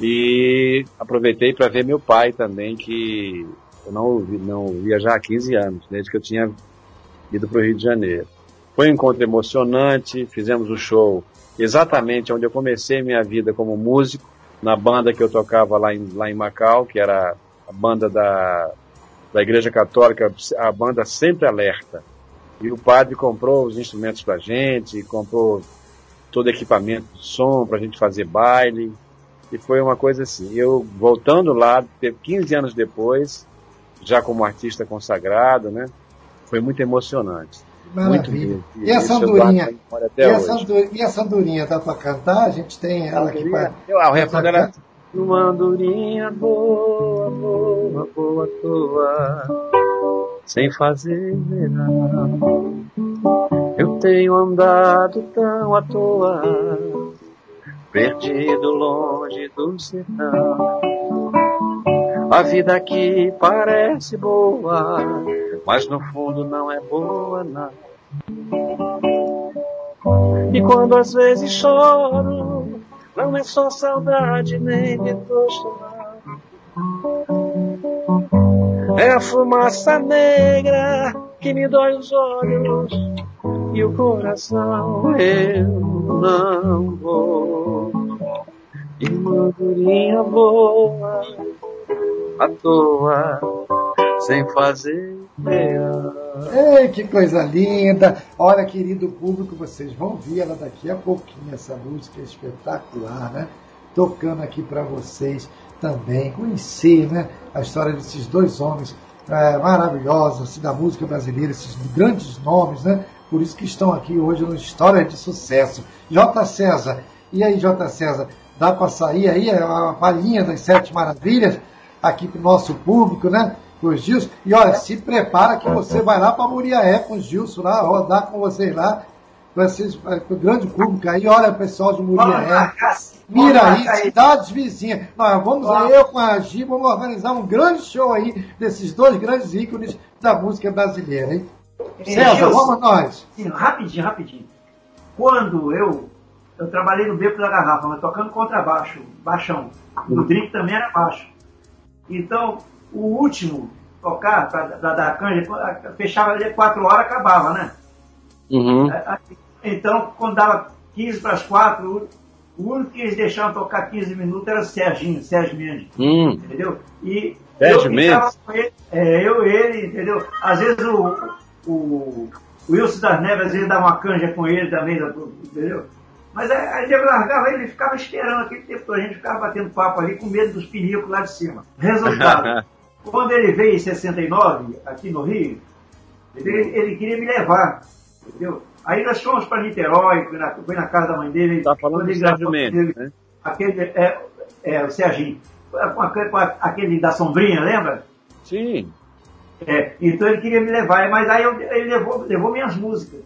E aproveitei para ver meu pai também, que eu não, não via já há 15 anos, desde que eu tinha ido para o Rio de Janeiro. Foi um encontro emocionante, fizemos o show exatamente onde eu comecei minha vida como músico, na banda que eu tocava lá em, lá em Macau, que era a banda da, da Igreja Católica, a banda Sempre Alerta. E o padre comprou os instrumentos pra gente, comprou todo o equipamento de som pra gente fazer baile. E foi uma coisa assim. Eu voltando lá, 15 anos depois, já como artista consagrado, né? Foi muito emocionante. Maravilha. Muito e, a Sandurinha? E a, Sandurinha, e a Sandurinha dá para cantar? A gente tem ela aqui para. O refrão dela. Uma andorinha boa, boa, boa, boa, sem fazer verão. Eu tenho andado tão à toa, perdido longe do sertão. A vida aqui parece boa, mas no fundo não é boa não. E quando às vezes choro, não é só saudade nem retorno, É a fumaça negra que me dói os olhos e o coração. Eu não vou. E mandurinha boa à toa, sem fazer Ei, que coisa linda! Olha, querido público, vocês vão ver ela daqui a pouquinho, essa música é espetacular, né? Tocando aqui para vocês também, conhecer né, a história desses dois homens é, maravilhosos assim, da música brasileira, esses grandes nomes, né? Por isso que estão aqui hoje no História de Sucesso. J. César, e aí, J. César, dá para sair aí a palhinha das Sete Maravilhas aqui para o nosso público, né? os Gilson. E olha, se prepara que você vai lá para Muriaé com os Gilson lá, rodar com vocês lá. Vai ser o grande público aí. Olha, pessoal de Muriaé. Miraí, cidades vizinhas. Nós vamos aí, eu com a Gi, vamos organizar um grande show aí desses dois grandes ícones da música brasileira, hein? César, vamos nós. Sim, rapidinho, rapidinho. Quando eu, eu trabalhei no Beco da Garrafa, mas tocando contrabaixo, baixão. O drink também era baixo. Então, o último tocar para dar canja, fechava ali 4 horas, acabava, né? Uhum. Então, quando dava 15 para as 4, o único que eles deixavam tocar 15 minutos era o Serginho, Sérgio Mendes. Hum. Entendeu? E Sérgio Mendes? Ele, é, eu ele, entendeu? Às vezes o, o O Wilson das Neves, às vezes, dava uma canja com ele também, entendeu? Mas aí, ele largava ele ficava esperando aquele tempo todo. A gente ficava batendo papo ali com medo dos pinicos lá de cima. Resultado, quando ele veio em 69, aqui no Rio, ele, ele queria me levar, entendeu? Aí nós fomos para Niterói, fui na, fui na casa da mãe dele. Tá falando ele Sérgio Mendes, né? Aquele, é, é, o Serginho. Com aquele, da sombrinha, lembra? Sim. É, então ele queria me levar, mas aí eu- ele levou, levou minhas músicas.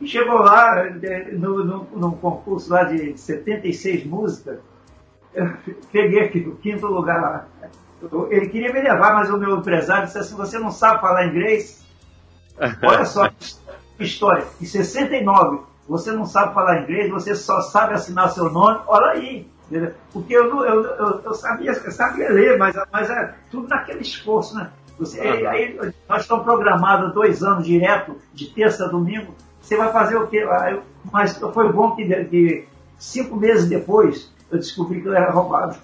E chegou lá, eh, no, no, num concurso lá de 76 músicas, eu peguei aqui o quinto lugar lá. Ele queria me levar, mas o meu empresário disse assim, você não sabe falar inglês? Olha só história. Em 69, você não sabe falar inglês, você só sabe assinar seu nome, olha aí. entendeu? Porque eu, não- eu, eu, eu sabia, eu sabia ler, mas, mas é tudo naquele esforço, né? Você, aí- aí nós estamos programados dois anos direto, de terça a domingo. Você vai fazer o quê? Ah, Mas foi bom que, que cinco meses depois eu descobri que eu era roubado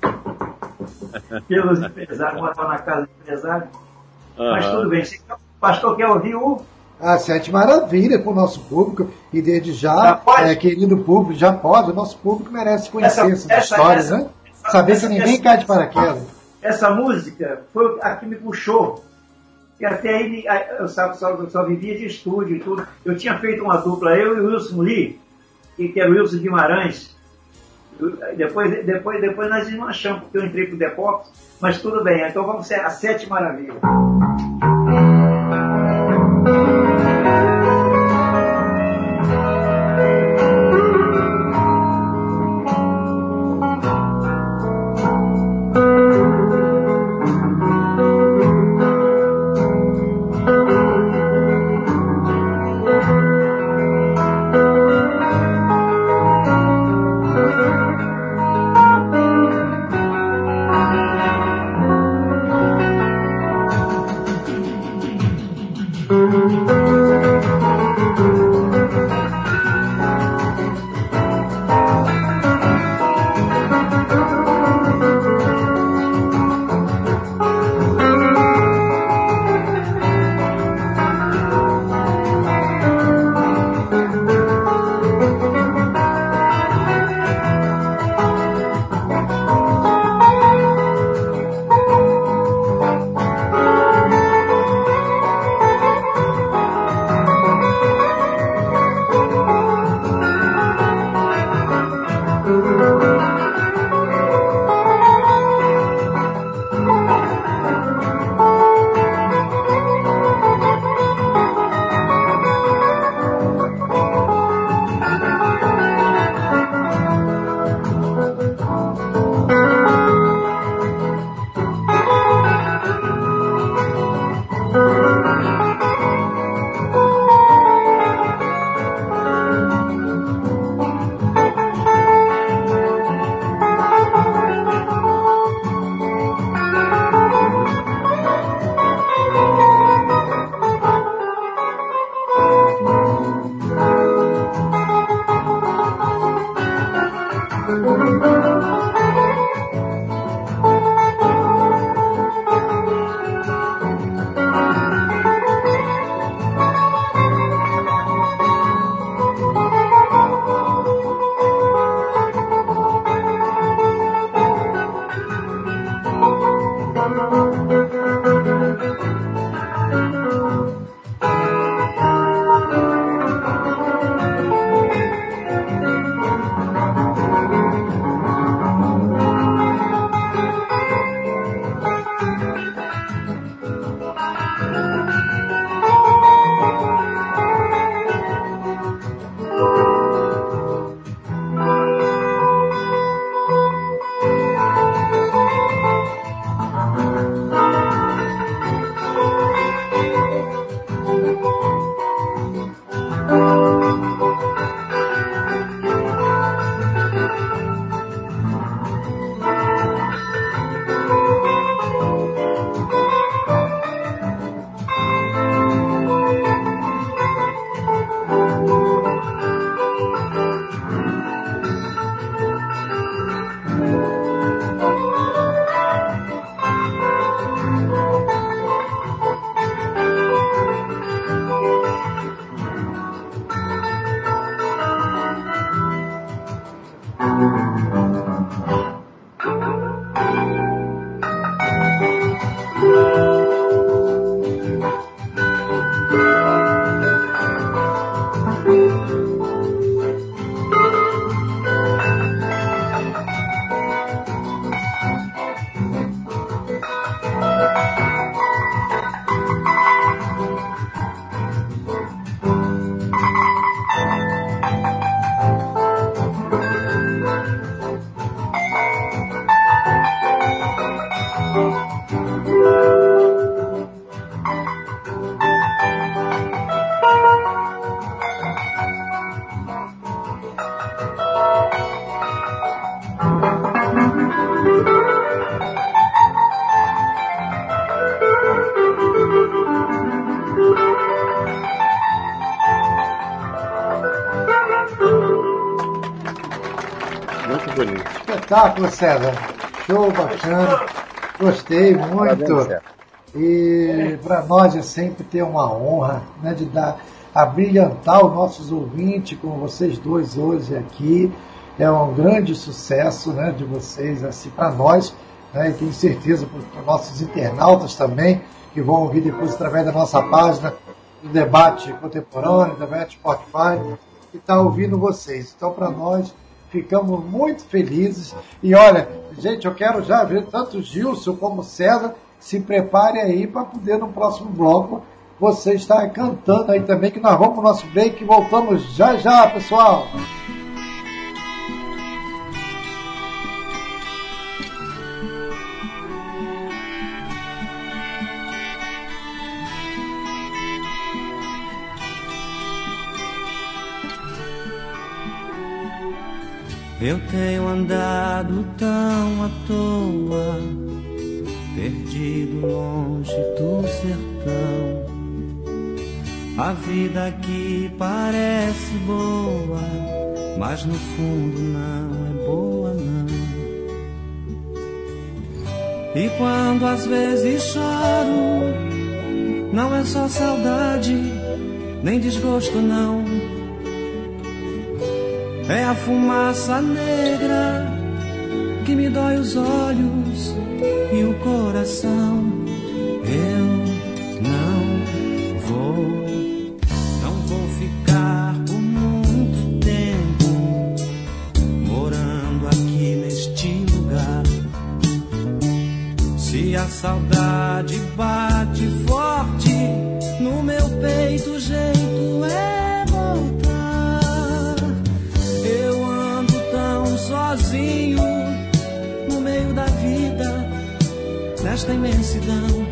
pelos empresários, morava na casa do empresário. Mas Aham. tudo bem. Se o pastor quer ouvir o Ah, sete maravilha para o nosso público e desde Já é, querido público, já pode. O nosso público merece conhecer Essa- essas essa- histórias, essa- né? Saber que ninguém essa- cai de paraquedas. essa música foi a que me puxou. E até aí eu só, só, só vivia de estúdio e tudo. Eu tinha feito uma dupla, eu e o Wilson Lee, que, que era o Wilson Guimarães. Depois, depois, depois nós desmanchamos, porque eu entrei pro Depop, mas tudo bem. Então vamos ser a Sete Maravilhas. muito Espetáculo, César. Show bacana. Gostei Parabéns, muito. E para nós é sempre ter uma honra né, de dar, abrilhantar os nossos ouvintes com vocês dois hoje aqui. É um grande sucesso né, de vocês, assim, para nós, né, e tenho certeza para os nossos internautas também, que vão ouvir depois através da nossa página do debate contemporâneo, debate Spotify, que está ouvindo vocês. Então, para nós, ficamos muito felizes. E olha, gente, eu quero já ver tanto Gilson como César se prepare aí para poder no próximo bloco você estar cantando aí também, que nós vamos para o nosso break e voltamos já já, pessoal. Eu tenho andado tão à toa, perdido longe do sertão. A vida aqui parece boa, mas no fundo não é boa não. E quando às vezes choro, não é só saudade, nem desgosto não. É a fumaça negra que me dói os olhos e o coração. Eu não vou, não vou ficar por muito tempo morando aqui neste lugar. Se a saudade bate forte no meu peito, o nesta imensidão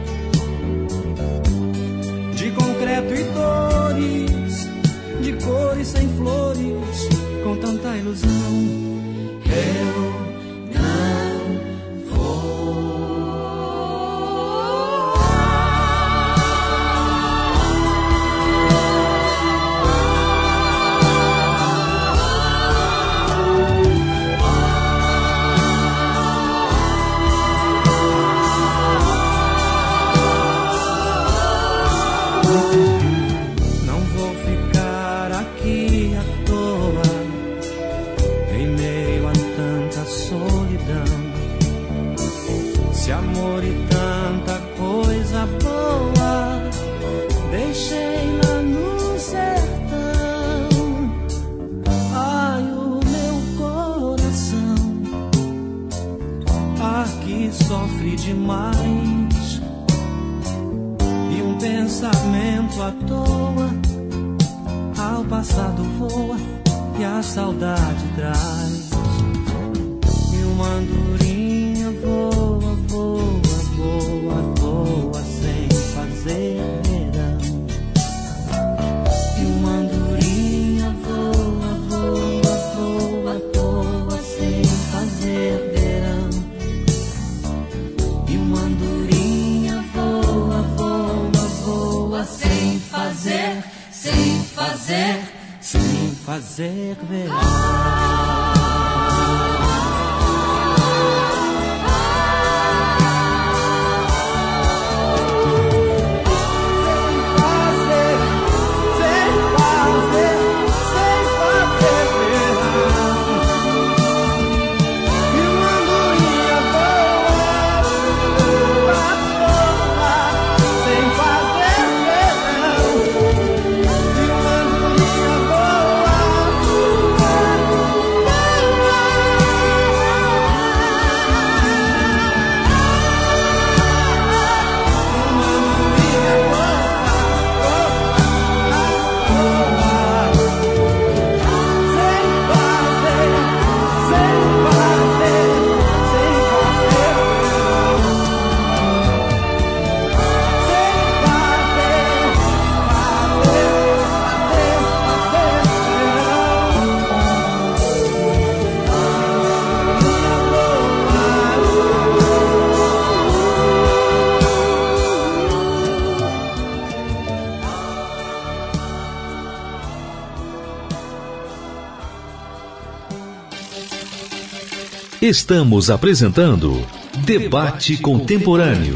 Estamos apresentando Debate Contemporâneo.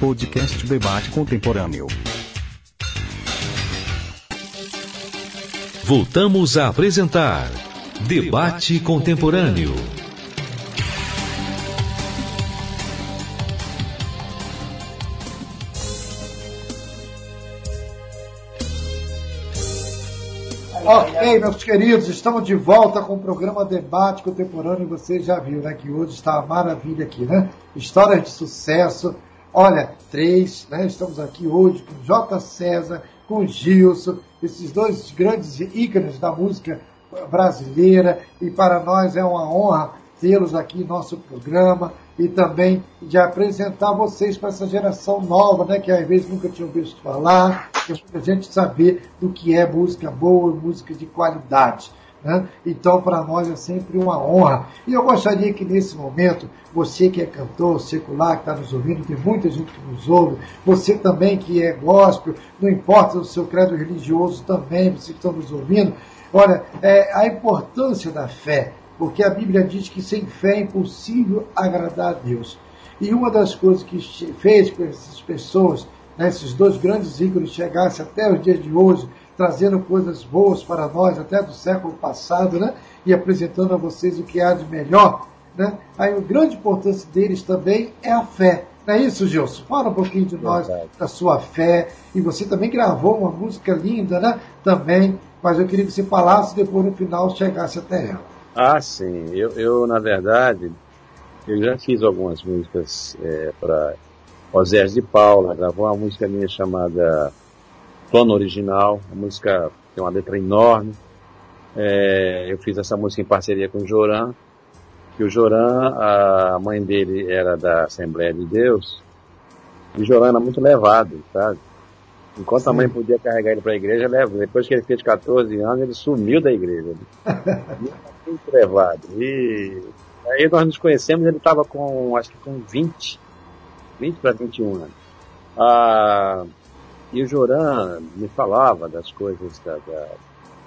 Podcast Debate Contemporâneo. Voltamos a apresentar Debate Contemporâneo. Ok, meus queridos, estamos de volta com o programa Debate Contemporâneo. Você já viu, né, que hoje está uma maravilha aqui, né? Histórias de sucesso. Olha, três, né? Estamos aqui hoje com J. César, com Gilson, esses dois grandes ícones da música brasileira. E para nós é uma honra tê-los aqui em nosso programa e também de apresentar vocês para essa geração nova, né, que às vezes nunca tinham visto falar, para a gente saber do que é música boa, música de qualidade. Né? Então, para nós é sempre uma honra. E eu gostaria que nesse momento, você que é cantor secular, que está nos ouvindo, tem muita gente que nos ouve, você também que é gospel, não importa o seu credo religioso também, você que está nos ouvindo, olha, é, a importância da fé porque a Bíblia diz que sem fé é impossível agradar a Deus. E uma das coisas que fez com essas pessoas, né, esses dois grandes ícones, chegassem até os dias de hoje, trazendo coisas boas para nós, até do século passado, né, e apresentando a vocês o que há de melhor, né, aí a grande importância deles também é a fé. Não é isso, Gilson? Fala um pouquinho de nós, da sua fé. E você também gravou uma música linda, né? Também. Mas eu queria que você falasse depois no final chegasse até ela. Ah, sim. Eu, eu na verdade, eu já fiz algumas músicas é, para Osés de Paula, gravou uma música minha chamada Plano Original, a música tem uma letra enorme. É, eu fiz essa música em parceria com o Joran, que o Joran, a mãe dele era da Assembleia de Deus, e o Joran era muito levado, sabe? Enquanto Sim. a mãe podia carregar ele para a igreja. Depois que ele fez 14 anos, ele sumiu da igreja. Muito levado. E aí nós nos conhecemos, ele estava com, acho que com 20, 20 para 21 anos. Ah, e o Joran me falava das coisas da, da,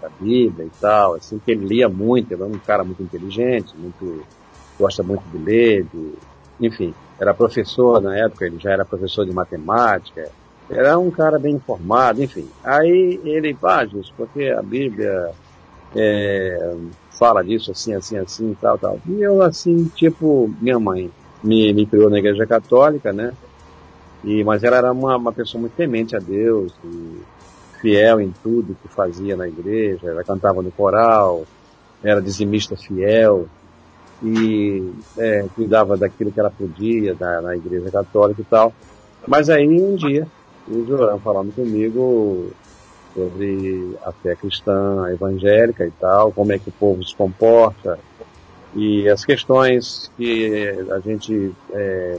da, Bíblia e tal, assim, que ele lia muito, ele era um cara muito inteligente, muito, gosta muito de ler, de, enfim, era professor na época, ele já era professor de matemática, era um cara bem informado, enfim. Aí ele, ah, Jesus, porque a Bíblia é, fala disso assim, assim, assim, tal, tal. E eu, assim, tipo, minha mãe me, me criou na igreja católica, né? E, mas ela era uma, uma pessoa muito temente a Deus, fiel em tudo que fazia na igreja. Ela cantava no coral, era dizimista fiel e é, cuidava daquilo que ela podia na, na igreja católica e tal. Mas aí um dia o João falando comigo sobre a fé cristã evangélica e tal, como é que o povo se comporta e as questões que a gente é,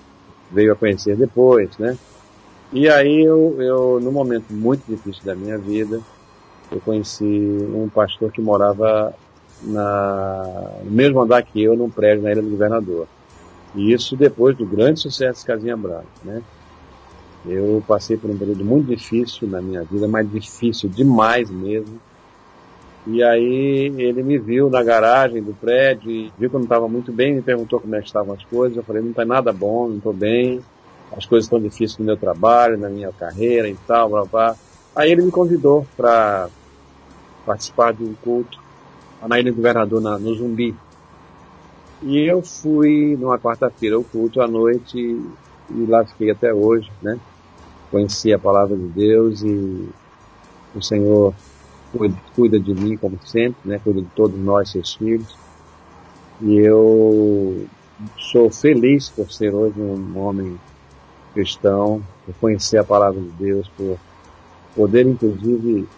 veio a conhecer depois, né? E aí eu, eu, num momento muito difícil da minha vida, eu conheci um pastor que morava na, no mesmo andar que eu, num prédio na Ilha do Governador. E isso depois do grande sucesso de Casinha Branca, né? Eu passei por um período muito difícil na minha vida, mas difícil demais mesmo. E aí ele me viu na garagem do prédio viu que eu não estava muito bem, me perguntou como é que estavam as coisas. Eu falei, não está nada bom, não estou bem, as coisas estão difíceis no meu trabalho, na minha carreira e tal, blá, blá. Aí ele me convidou para participar de um culto na Ilha do Governador, na, no Zumbi. E eu fui numa quarta-feira ao culto à noite e lá fiquei até hoje, né? Conheci a palavra de Deus e o Senhor cuida, cuida de mim como sempre, né? Cuida de todos nós, seus filhos. E eu sou feliz por ser hoje um homem cristão, por conhecer a palavra de Deus, por poder inclusive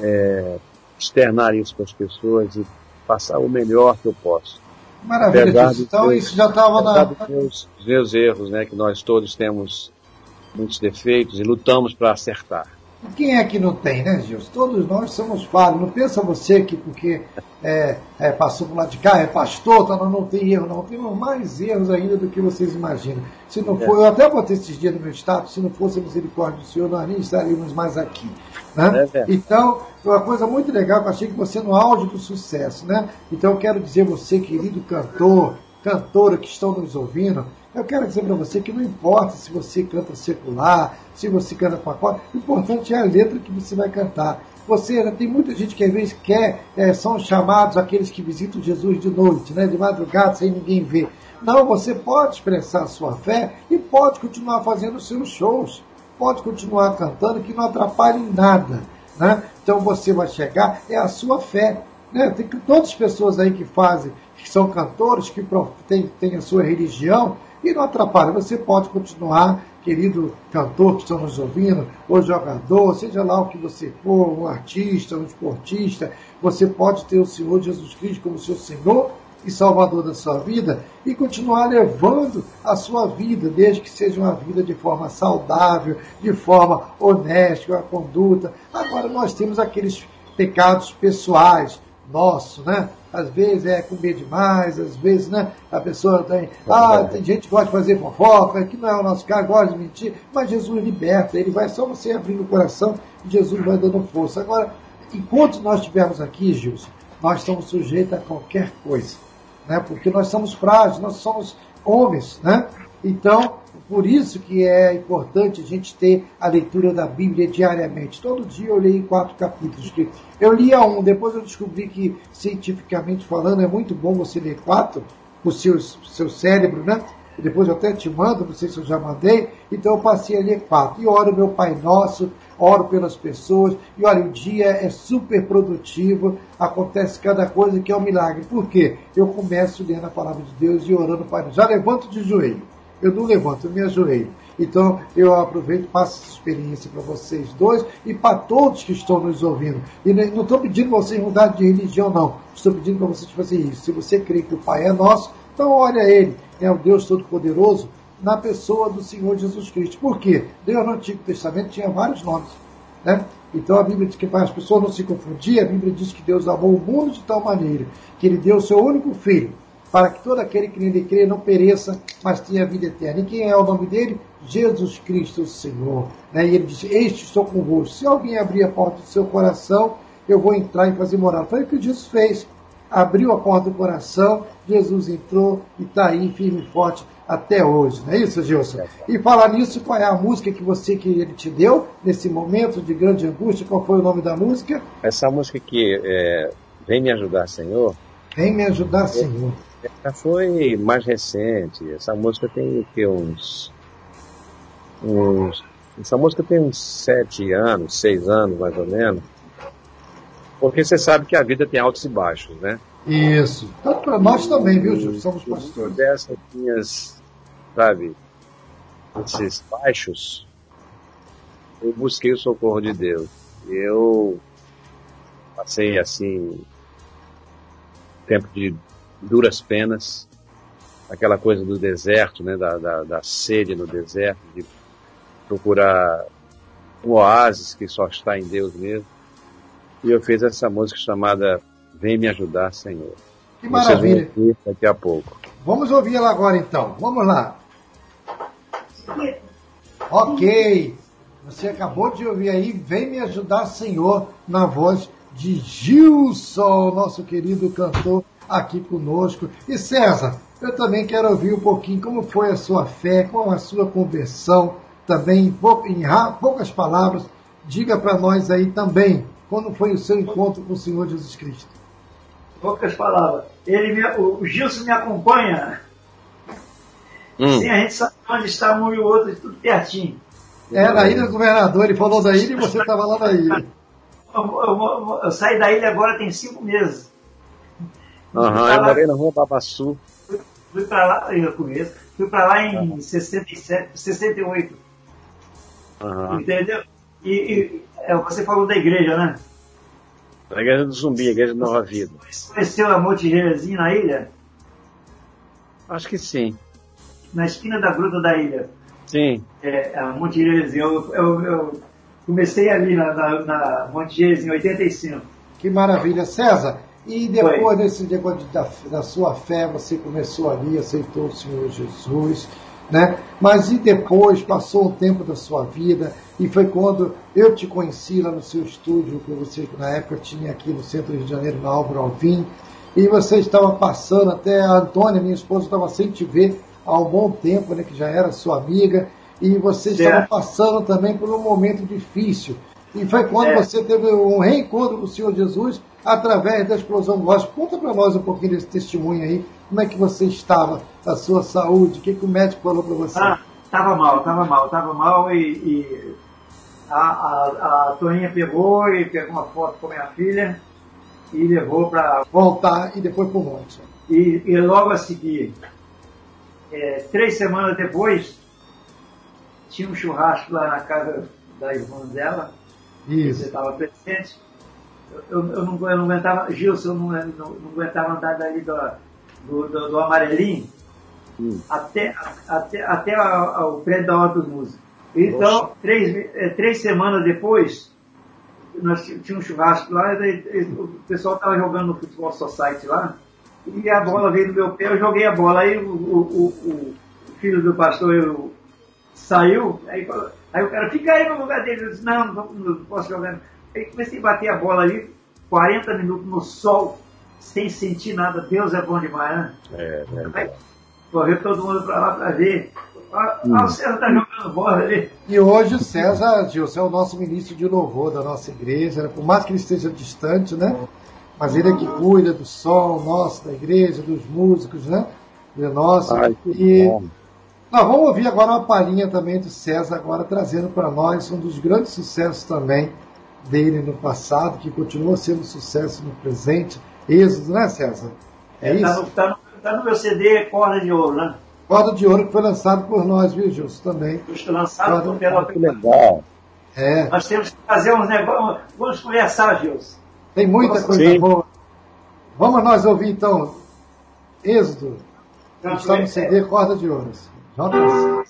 é, externar isso para as pessoas e passar o melhor que eu posso. Maravilha, então isso já estava na... Meus, meus erros, né, que nós todos temos muitos defeitos e lutamos para acertar. Quem é que não tem, né, Gilson? Todos nós somos falhos. Não pensa você que porque é, é, passou por lá de cá, é pastor, tá, não, não tem erro, não. Temos mais erros ainda do que vocês imaginam. Se não for, eu até botei esses dias no meu status, se não fosse a misericórdia do Senhor, nós nem estaríamos mais aqui. Né? É então, uma coisa muito legal que eu achei que você no auge do sucesso, né? Então eu quero dizer você, querido cantor, cantora que estão nos ouvindo, eu quero dizer para você que não importa se você canta secular, se você canta pacote, o importante é a letra que você vai cantar. Você tem muita gente que às vezes quer, é, são chamados aqueles que visitam Jesus de noite, né, de madrugada, sem ninguém ver. Não, você pode expressar a sua fé e pode continuar fazendo os seus shows, pode continuar cantando, que não atrapalha em nada. Né? Então você vai chegar, é a sua fé. Né? Tem todas as pessoas aí que fazem, que são cantores, que têm a sua religião, e não atrapalha. Você pode continuar, querido cantor que estão nos ouvindo, ou jogador, seja lá o que você for, um artista, um esportista, você pode ter o Senhor Jesus Cristo como seu Senhor e Salvador da sua vida e continuar levando a sua vida, desde que seja uma vida de forma saudável, de forma honesta, a conduta. Agora nós temos aqueles pecados pessoais nossos, né? Às vezes é comer demais, às vezes né, a pessoa tem. Ah, tem gente que gosta de fazer fofoca, que não é o nosso caso, gosta de mentir, mas Jesus liberta, ele vai só você abrir o coração e Jesus vai dando força. Agora, enquanto nós estivermos aqui, Gilson, nós estamos sujeitos a qualquer coisa, né? porque nós somos frágeis, nós somos homens, né? Então, por isso que é importante a gente ter a leitura da Bíblia diariamente. Todo dia eu leio quatro capítulos. Eu lia um, depois eu descobri que, cientificamente falando, é muito bom você ler quatro, o seu, seu cérebro, né? Depois eu até te mando, não sei se eu já mandei. Então eu passei a ler quatro. E oro meu Pai Nosso, oro pelas pessoas. E olha, o dia é super produtivo, acontece cada coisa que é um milagre. Por quê? Eu começo lendo a palavra de Deus e orando Pai Nosso. Já levanto de joelho eu não levanto, eu me ajoelho. Então eu aproveito passo essa experiência para vocês dois e para todos que estão nos ouvindo. E não estou pedindo para vocês mudar de religião, não. Estou pedindo para vocês fazerem isso. Se você crê que o Pai é nosso, então olha Ele, é o Deus Todo-Poderoso, na pessoa do Senhor Jesus Cristo. Por quê? Deus no Antigo Testamento tinha vários nomes. Né? Então a Bíblia diz que para as pessoas não se confundirem, a Bíblia diz que Deus amou o mundo de tal maneira que Ele deu o seu único filho para que todo aquele que nele crê não pereça, mas tenha vida eterna. E quem é o nome dele? Jesus Cristo, o Senhor. Né? E ele diz: Este estou convosco. Se alguém abrir a porta do seu coração, eu vou entrar e fazer morar. Foi o que Jesus fez. Abriu a porta do coração, Jesus entrou e está aí firme e forte até hoje. Não é isso, Gilson? E falar nisso, qual é a música que você que ele te deu nesse momento de grande angústia? Qual foi o nome da música? Essa música que é, Vem Me Ajudar, Senhor. Vem Me Ajudar, Senhor. Essa foi mais recente. Essa música tem o que? Uns. uns essa música tem uns sete anos, seis anos mais ou menos. Porque você sabe que a vida tem altos e baixos, né? Isso. Tanto para nós também, viu, Júlio? Somos pastores. Dessas minhas, sabe, esses baixos, eu busquei o socorro de Deus. Eu passei assim tempo de duras penas, aquela coisa do deserto, né, da, da, da sede no deserto, de procurar um oásis que só está em Deus mesmo. E eu fiz essa música chamada Vem Me Ajudar, Senhor. Que maravilha. daqui a pouco. Vamos ouvir ela agora então. Vamos lá. Ok. Você acabou de ouvir aí Vem Me Ajudar, Senhor, na voz de Gilson, nosso querido cantor aqui conosco. E César, eu também quero ouvir um pouquinho como foi a sua fé, qual a sua conversão, também em poucas palavras, diga para nós aí também, quando foi o seu encontro com o Senhor Jesus Cristo. Poucas palavras. Ele me, o Gilson me acompanha. Hum. Sim, a gente sabe onde está um e o outro, tudo pertinho. É, na ilha do governador, ele falou da ilha e você estava lá na ilha. Eu, eu, eu, eu, saí da ilha agora tem cinco meses. Aham, eu morei na rua Babaçu. Fui pra lá, eu conheço, fui pra lá em 67, 68. Uhum. Entendeu? E, e é, você falou da igreja, né? A igreja do Zumbi, a igreja do Nova Vida. Conheceu a Monte na ilha? Acho que sim. Na esquina da gruta da ilha. Sim. É, a Monte eu, eu, eu, Comecei ali na, na, na Monte Geis, em 85. Que maravilha. César, e depois Foi. desse negócio da, da sua fé, você começou ali, aceitou o Senhor Jesus, né? Mas e depois, passou um tempo da sua vida, e foi quando eu te conheci lá no seu estúdio, que você na época tinha aqui no centro de Janeiro, na Álvaro Alvim, e você estava passando, até a Antônia, minha esposa, estava sem te ver há um bom tempo, né, que já era sua amiga, e você estava passando também por um momento difícil. E foi quando é. você teve um reencontro com o Senhor Jesus através da explosão gospel. Conta para nós um pouquinho desse testemunho aí. Como é que você estava, a sua saúde? O que, que o médico falou para você? Ah, estava mal, estava mal, estava mal e, e a, a, a Toninha pegou e pegou uma foto com a minha filha e levou para voltar e depois para o monte. E, e, logo a seguir, é, três semanas depois, tinha um churrasco lá na casa da irmã dela. Isso. Você estava presente. Eu, eu, não, eu não aguentava, Gilson, eu não, não, não aguentava andar dali do, do, do, do amarelinho hum. até, até, até a, a, o prédio da Auto Música. Então, três, é, três semanas depois, nós tínhamos um churrasco lá, e, o pessoal estava jogando no Futebol Society lá, e a bola veio no meu pé, eu joguei a bola, aí o, o, o, o filho do pastor eu, saiu, aí, aí o cara, fica aí no lugar dele, eu disse, não, não, não posso jogar. Aí comecei a bater a bola ali, 40 minutos no sol, sem sentir nada, Deus é bom demais, né? É, é. Aí, correu todo mundo para lá para ver. Ah, hum. o César está jogando bola ali. E hoje o César, Gilson, é o nosso ministro de louvor da nossa igreja, né? por mais que ele esteja distante, né? Mas ele é que cuida do som nosso, da igreja, dos músicos, né? De nosso. Ai, e bom. Nós vamos ouvir agora uma palhinha também do César, agora trazendo para nós um dos grandes sucessos também dele no passado, que continua sendo sucesso no presente. Êxodo, né, César? É, é isso? Está no, tá no, tá no meu CD Corda de Ouro, né? Corda de Ouro que foi lançado por nós, viu, Gilson, também. Foi lançado Corda... pela que legal. É. Nós temos que fazer uns negócios. Vamos conversar, Gilson. Tem muita Nossa, coisa sim. boa. Vamos nós ouvir então Êxodo. Está no CD Corda de Ouro. JC.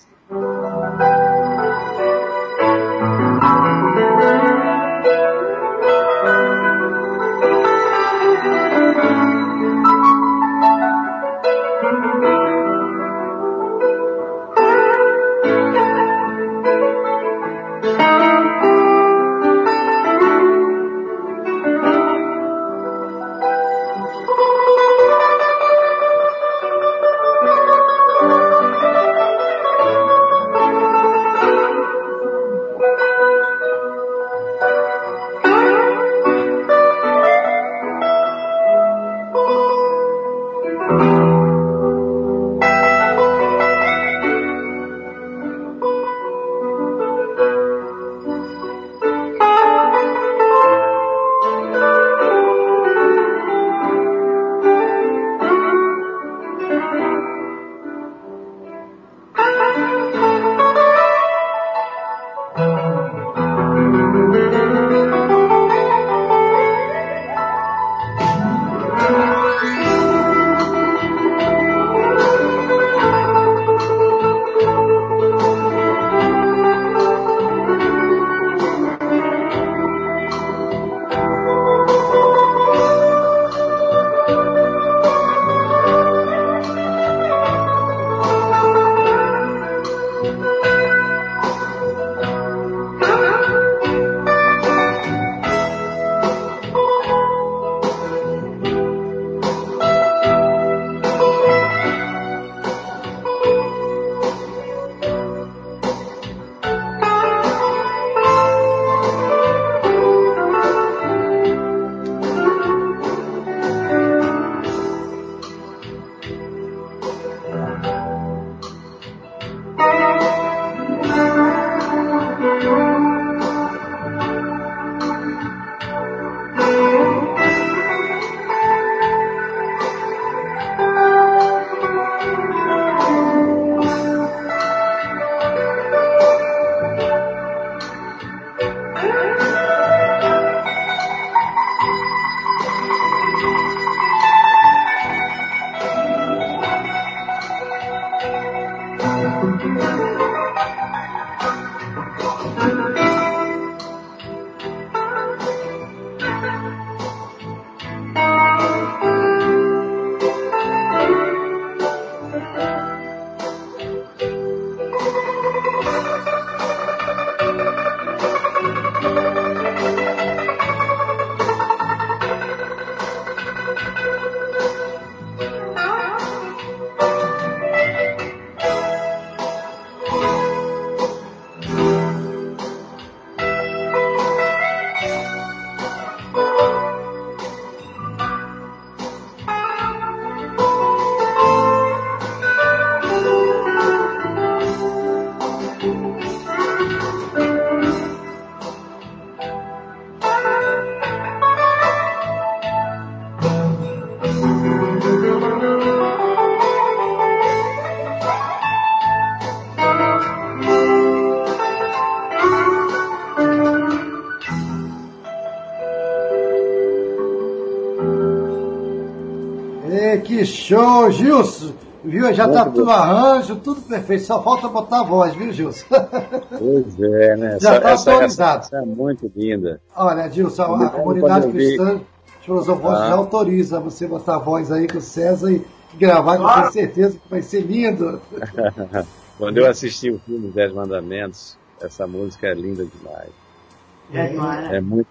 Show, Gilson! Viu? Já está tudo arranjo, tudo perfeito. Só falta botar a voz, viu, Gilson? Pois é, né? Já está autorizado. Essa, é muito linda. Olha, Gilson, a, a comunidade cristã filosofia ah. já autoriza você botar a voz aí com o César e gravar, que eu tenho certeza que vai ser lindo. Quando eu assisti o filme Dez Mandamentos, essa música é linda demais. É, demais. é muito.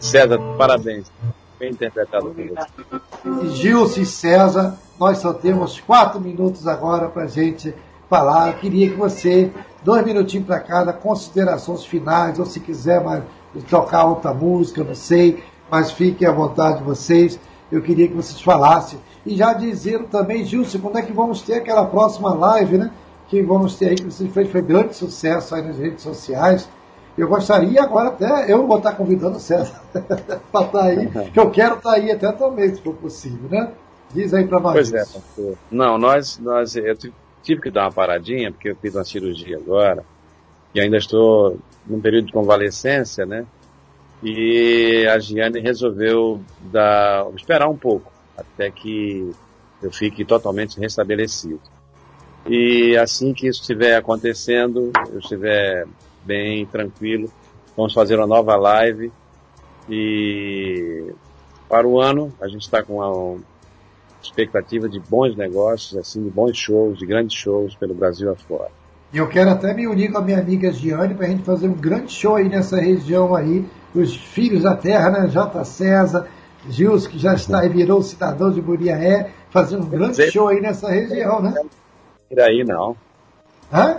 César, parabéns. Bem interpretado por você. Gilson e César, nós só temos quatro minutos agora para gente falar. Eu queria que você, dois minutinhos para cada, considerações finais, ou se quiser mais tocar outra música, não sei, mas fiquem à vontade de vocês. Eu queria que vocês falassem. E já dizeram também, Gilson, quando é que vamos ter aquela próxima live, né? Que vamos ter aí, que foi, foi grande sucesso aí nas redes sociais. Eu gostaria agora até, eu vou estar convidando o César para estar tá aí, que eu quero estar tá aí até também, se for possível, né? Diz aí para nós. Pois é, pastor. Não, nós, nós, eu tive que dar uma paradinha, porque eu fiz uma cirurgia agora, e ainda estou num período de convalescência, né? E a Giane resolveu dar, esperar um pouco, até que eu fique totalmente restabelecido. E assim que isso estiver acontecendo, eu estiver bem tranquilo. Vamos fazer uma nova live e para o ano a gente está com uma expectativa de bons negócios, assim, de bons shows, de grandes shows pelo Brasil afora. E eu quero até me unir com a minha amiga Giane para a gente fazer um grande show aí nessa região aí, os filhos da terra, né? J. César, Gilson, que já está e virou cidadão de Buriaé, fazer um grande show aí nessa região, né? Aí não. Hã?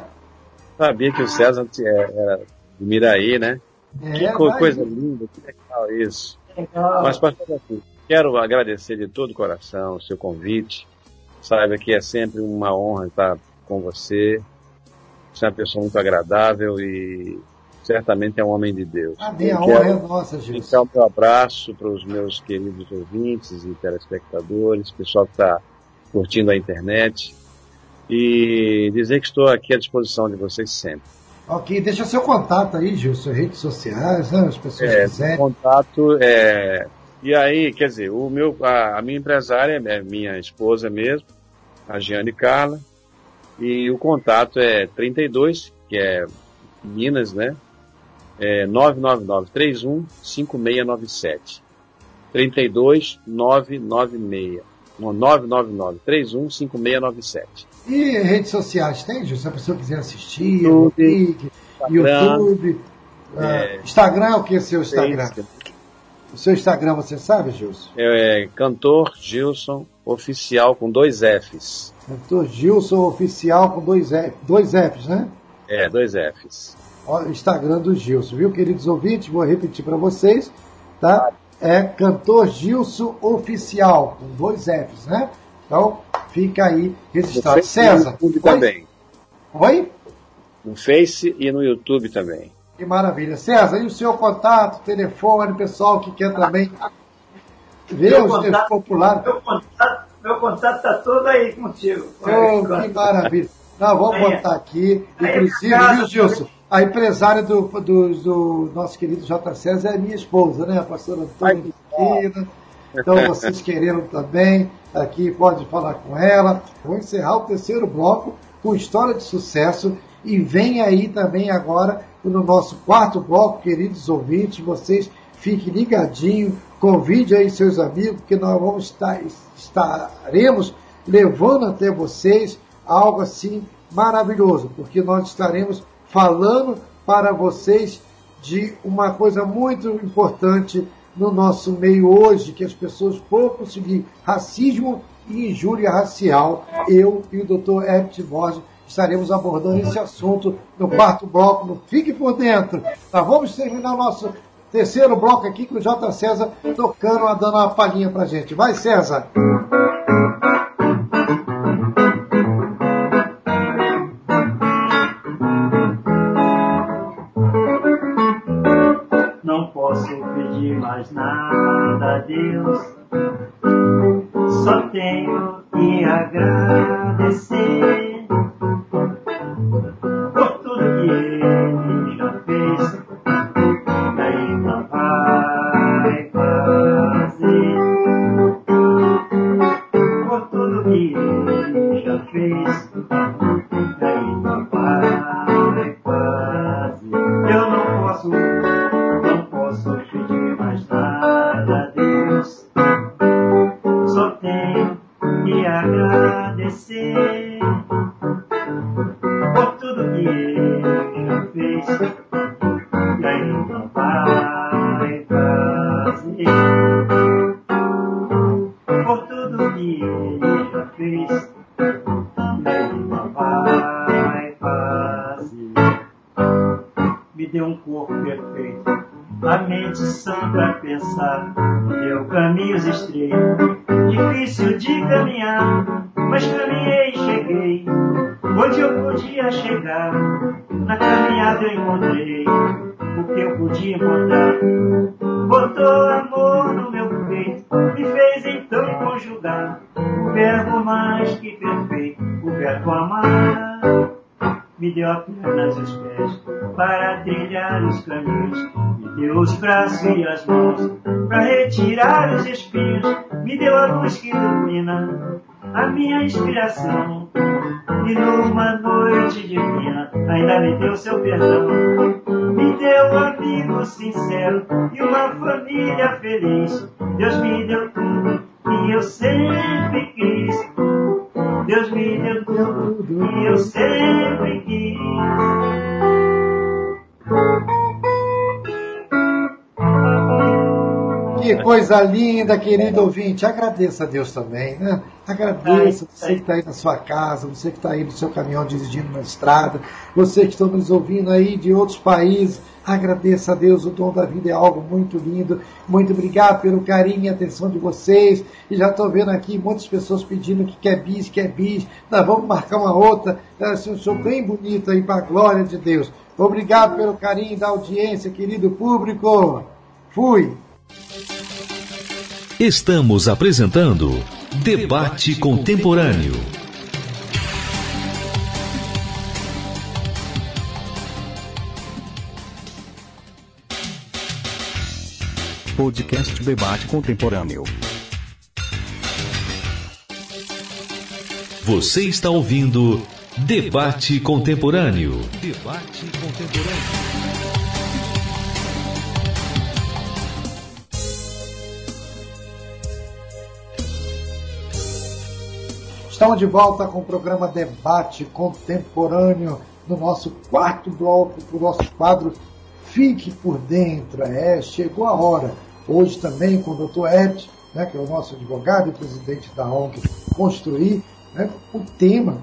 Sabia que o César era de Miraí, né? É, que coisa linda, que legal isso. Legal. Mas, pastor assim, quero agradecer de todo o coração o seu convite. Saiba que é sempre uma honra estar com você. Você é uma pessoa muito agradável e certamente é um homem de Deus. Amém, a honra é nossa, Jesus. Então, um abraço para os meus queridos ouvintes e telespectadores, pessoal que está curtindo a internet e dizer que estou aqui à disposição de vocês sempre. Ok, deixa seu contato aí, Gil, suas redes sociais, né, as pessoas é, quiserem. Contato é. E aí, quer dizer, o meu, a, a minha empresária é minha esposa mesmo, a Giane Carla, e o contato é 32, que é Minas, né? É 999 31 5697. 32 996. 999 31 5697. E redes sociais tem? Se a pessoa quiser assistir, YouTube, YouTube é, uh, Instagram é o que é seu Instagram? O seu Instagram você sabe, Gilson? É, Cantor Gilson Oficial com dois Fs. Cantor Gilson Oficial com dois, F, dois Fs, né? É, dois Fs. O Instagram do Gilson, viu, queridos ouvintes? Vou repetir para vocês, tá? É Cantor Gilson Oficial com dois Fs, né? Então, fica aí registrado. César. No YouTube também. Oi? No Face e no YouTube também. Que maravilha. César, e o seu contato, telefone, pessoal que quer também ver os teus populares? Meu contato, meu contato está todo aí contigo. Oh, que maravilha. Não, vamos botar aqui. Inclusive, viu, Gilson? A empresária do, do, do, nosso querido J. César é minha esposa, né? A pastora Antônia Então, vocês querendo também, aqui pode falar com ela. Vou encerrar o terceiro bloco com história de sucesso e vem aí também agora no nosso quarto bloco, queridos ouvintes, vocês fiquem ligadinhos, convide aí seus amigos, que nós vamos estar, estaremos levando até vocês algo assim maravilhoso, porque nós estaremos falando para vocês de uma coisa muito importante no nosso meio hoje, que as pessoas pouco se racismo e injúria racial. Eu e o Dr. Herbert Borges estaremos abordando esse assunto no quarto bloco, no Fique por Dentro. Tá, vamos terminar o nosso terceiro bloco aqui com o J. César tocando, dando uma palhinha pra gente. Vai, César! Não posso pedir mais nada a Deus, só tenho que agradecer. Estreitos, difícil de caminhar, mas caminhei e cheguei onde eu podia chegar. Na caminhada eu encontrei o que eu podia encontrar. Botou amor no meu peito, me fez então conjugar o verbo mais que perfeito, o verbo amar. Me deu apenas os pés para trilhar os caminhos, me deu os braços e as mãos para retirar os espinhos, me deu a luz que ilumina a minha inspiração. E numa noite divina, ainda me deu seu perdão. Me deu um amigo sincero e uma família feliz. Deus me deu tudo que eu sempre quis. Deus me deu tudo que eu sempre quis. Que coisa linda, querido ouvinte. Agradeça a Deus também, né? Agradeça você que está aí na sua casa, você que está aí no seu caminhão dirigindo na estrada, você que está nos ouvindo aí de outros países. Agradeça a Deus, o dom da vida é algo muito lindo. Muito obrigado pelo carinho e atenção de vocês. E já estou vendo aqui muitas pessoas pedindo que quer bis, quer bis. Nós vamos marcar uma outra. Assim, um show bem bonito aí para a glória de Deus. Obrigado pelo carinho da audiência, querido público. Fui. Estamos apresentando Debate Contemporâneo. Podcast Debate Contemporâneo. Você está ouvindo Debate Contemporâneo. Debate Contemporâneo. Estamos de volta com o programa Debate Contemporâneo no nosso quarto bloco, o nosso quadro Fique por Dentro. É, chegou a hora. Hoje também com o Dr. Ed, né, que é o nosso advogado e presidente da ONG Construir. Né, o tema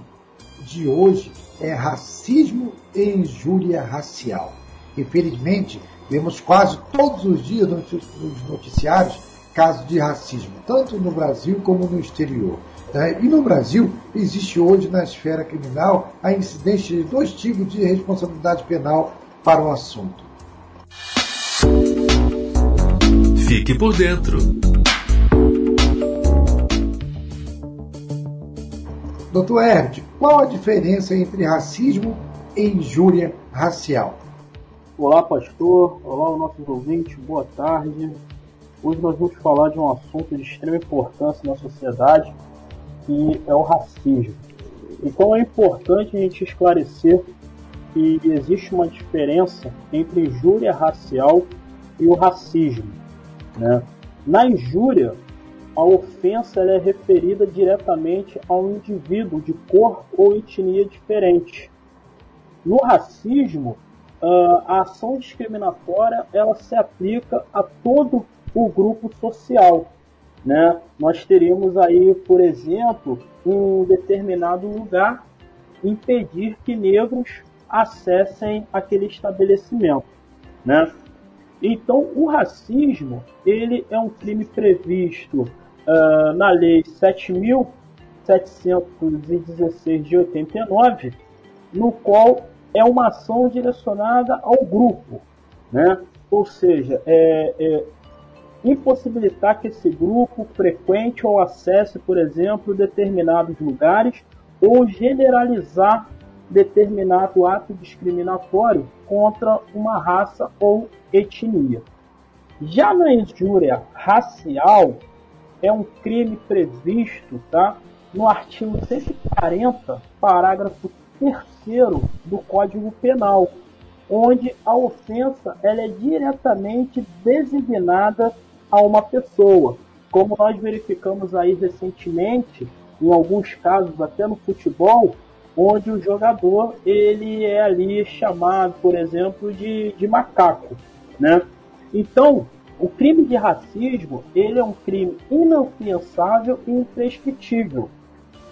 de hoje é racismo e injúria racial. Infelizmente, vemos quase todos os dias nos noticiários casos de racismo, tanto no Brasil como no exterior. Né? E no Brasil, existe hoje na esfera criminal a incidência de dois tipos de responsabilidade penal para o assunto. Fique por dentro. Doutor Erd, qual a diferença entre racismo e injúria racial? Olá, pastor. Olá, nossos ouvintes. Boa tarde. Hoje nós vamos falar de um assunto de extrema importância na sociedade, que é o racismo. Então é importante a gente esclarecer que existe uma diferença entre injúria racial e o racismo. Né? Na injúria, a ofensa é referida diretamente a um indivíduo de cor ou etnia diferente. No racismo, a ação discriminatória ela se aplica a todo o grupo social, né? Nós teríamos aí, por exemplo, um determinado lugar impedir que negros acessem aquele estabelecimento, né? Então, o racismo ele é um crime previsto uh, na Lei 7.716 de 89, no qual é uma ação direcionada ao grupo, né? Ou seja, é, é impossibilitar que esse grupo frequente ou acesse, por exemplo, determinados lugares ou generalizar determinado ato discriminatório contra uma raça ou etnia. Já na injúria racial, é um crime previsto tá, no artigo 140, parágrafo 3 do Código Penal, onde a ofensa ela é diretamente designada a uma pessoa. Como nós verificamos aí recentemente, em alguns casos até no futebol, onde o jogador ele é ali chamado, por exemplo, de, de macaco. né? Então, o crime de racismo, ele é um crime inafiançável e imprescritível,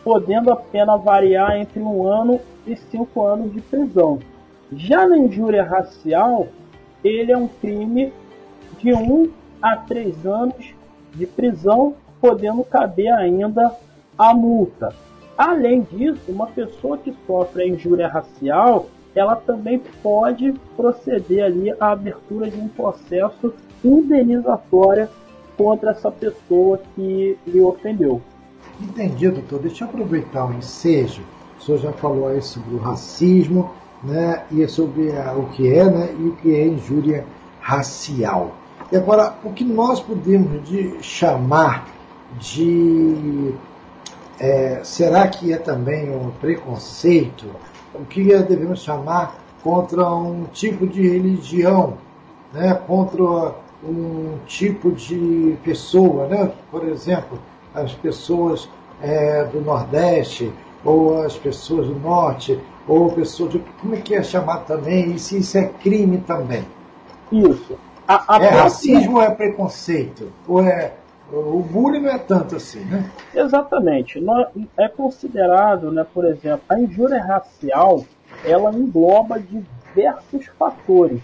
podendo a pena variar entre um ano e cinco anos de prisão. Já na injúria racial, ele é um crime de um a três anos de prisão, podendo caber ainda a multa. Além disso, uma pessoa que sofre a injúria racial, ela também pode proceder ali à abertura de um processo indenizatório contra essa pessoa que lhe ofendeu. Entendi, doutor. Deixa eu aproveitar o ensejo. O senhor já falou aí sobre o racismo, né, e sobre a, o que é, né, e o que é injúria racial. E agora, o que nós podemos de chamar de. É, será que é também um preconceito? O que devemos chamar contra um tipo de religião, né? contra um tipo de pessoa, né? por exemplo, as pessoas é, do Nordeste, ou as pessoas do Norte, ou pessoas de. Como é que é chamado também? E se isso é crime também? Isso. A, a é racismo é preconceito? Ou é. O bullying não é tanto assim, né? Exatamente. É considerado, né, por exemplo, a injúria racial, ela engloba diversos fatores.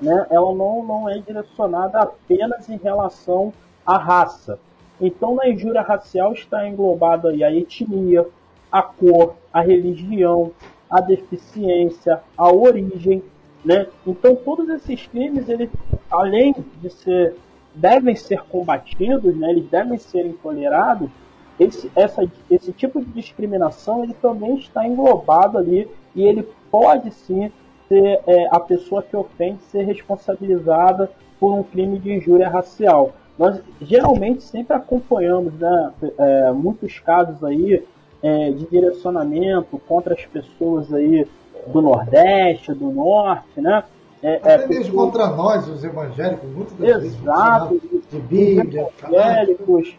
Né? Ela não, não é direcionada apenas em relação à raça. Então, na injúria racial está englobado aí a etnia, a cor, a religião, a deficiência, a origem, né? Então todos esses crimes, eles, além de ser, devem ser combatidos, né? Eles devem ser intolerados. Esse, essa, esse tipo de discriminação ele também está englobado ali e ele pode sim ser é, a pessoa que ofende ser responsabilizada por um crime de injúria racial. Nós geralmente sempre acompanhamos né, é, muitos casos aí é, de direcionamento contra as pessoas aí do Nordeste, do Norte, né? É, é Até mesmo contra nós, os evangélicos, muitas das Exato, vezes, de Bíblia, os evangélicos,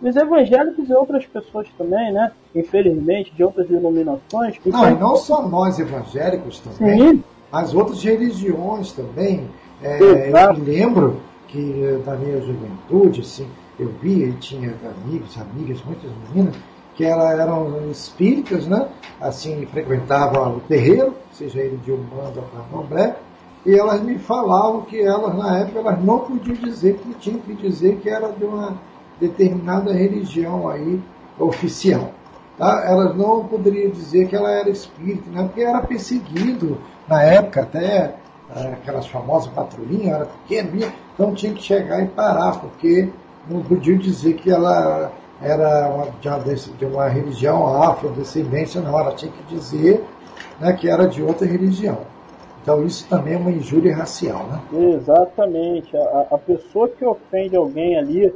os evangélicos e outras pessoas também, né? Infelizmente, de outras denominações. Não, e não só nós evangélicos também, Sim. mas outras religiões também. É, eu me lembro que da minha juventude, assim, eu via e tinha amigos, amigas, muitas meninas, que elas eram espíritas, né? Assim, frequentavam o terreiro, seja ele de Umbanda ou Candomblé, e elas me falavam que elas, na época, elas não podiam dizer que tinham que dizer que era de uma determinada religião aí oficial. Tá? Elas não poderiam dizer que ela era espírita, né? porque era perseguido na época, até eh, aquelas famosas patrulhinhas, era pequeno, então tinha que chegar e parar, porque não podiam dizer que ela era uma, de, uma, de uma religião afrodescendência, não, ela tinha que dizer né, que era de outra religião. Então isso também é uma injúria racial, né? Exatamente. A, a pessoa que ofende alguém ali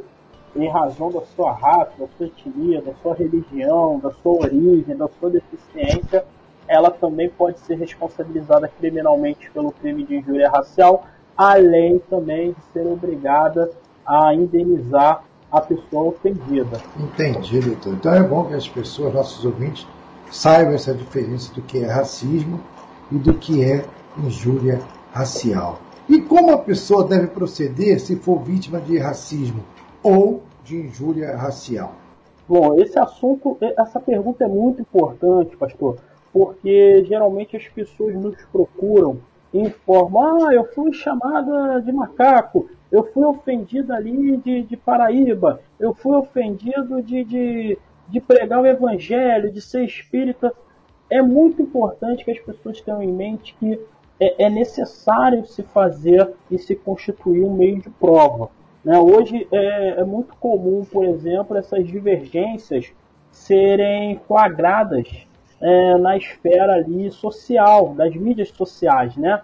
em razão da sua raça, da sua etnia, da sua religião, da sua origem, da sua deficiência, ela também pode ser responsabilizada criminalmente pelo crime de injúria racial, além também de ser obrigada a indenizar a pessoa ofendida. Entendi, doutor. Então é bom que as pessoas, nossos ouvintes, saibam essa diferença do que é racismo e do que é injúria racial. E como a pessoa deve proceder se for vítima de racismo ou de injúria racial? Bom, esse assunto, essa pergunta é muito importante, pastor, porque geralmente as pessoas nos procuram e informam: ah, eu fui chamada de macaco, eu fui ofendido ali de, de Paraíba, eu fui ofendido de, de, de pregar o evangelho, de ser espírita. É muito importante que as pessoas tenham em mente que é, é necessário se fazer e se constituir um meio de prova. Né? Hoje é, é muito comum, por exemplo, essas divergências serem flagradas é, na esfera ali social, das mídias sociais, né?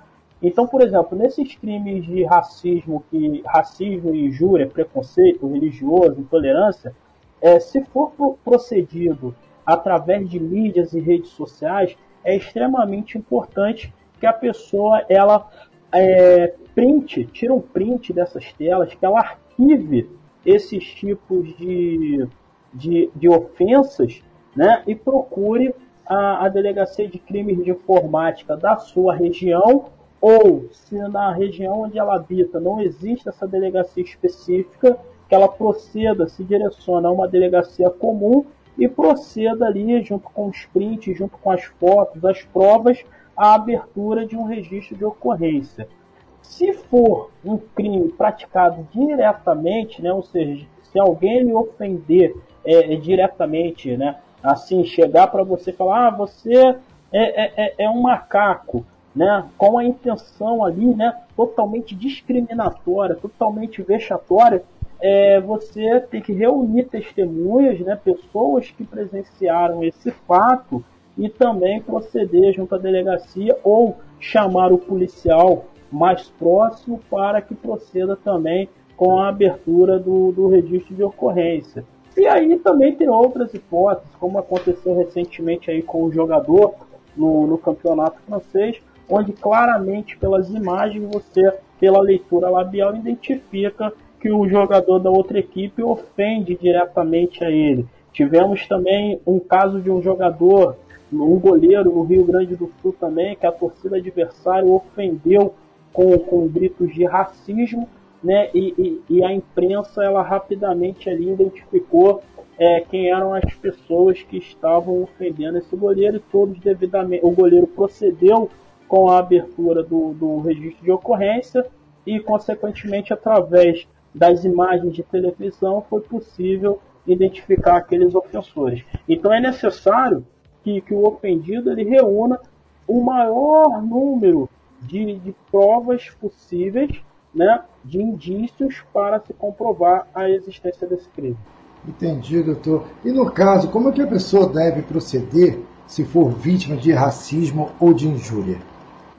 Então, por exemplo, nesses crimes de racismo, que racismo e injúria, preconceito religioso, intolerância, é, se for procedido através de mídias e redes sociais, é extremamente importante que a pessoa ela é, print, um print dessas telas, que ela arquive esses tipos de, de, de ofensas né, e procure a, a Delegacia de Crimes de Informática da sua região ou se na região onde ela habita não existe essa delegacia específica, que ela proceda, se direcione a uma delegacia comum e proceda ali, junto com os prints, junto com as fotos, as provas, a abertura de um registro de ocorrência. Se for um crime praticado diretamente, né, ou seja, se alguém lhe ofender é, é diretamente, né, assim, chegar para você e falar, ah, você é, é, é, é um macaco, né, com a intenção ali, né, totalmente discriminatória, totalmente vexatória, é, você tem que reunir testemunhas, né, pessoas que presenciaram esse fato e também proceder junto à delegacia ou chamar o policial mais próximo para que proceda também com a abertura do, do registro de ocorrência. E aí também tem outras hipóteses, como aconteceu recentemente aí com o jogador no, no campeonato francês, onde claramente pelas imagens você, pela leitura labial, identifica que o jogador da outra equipe ofende diretamente a ele. Tivemos também um caso de um jogador, um goleiro no Rio Grande do Sul também, que a torcida adversária ofendeu com, com gritos de racismo, né? E, e, e a imprensa ela rapidamente ali identificou é, quem eram as pessoas que estavam ofendendo esse goleiro e todos devidamente. O goleiro procedeu com a abertura do, do registro de ocorrência e, consequentemente, através das imagens de televisão, foi possível identificar aqueles ofensores. Então é necessário que, que o ofendido ele reúna o maior número de, de provas possíveis, né, de indícios para se comprovar a existência desse crime. Entendi, doutor. E no caso, como é que a pessoa deve proceder se for vítima de racismo ou de injúria?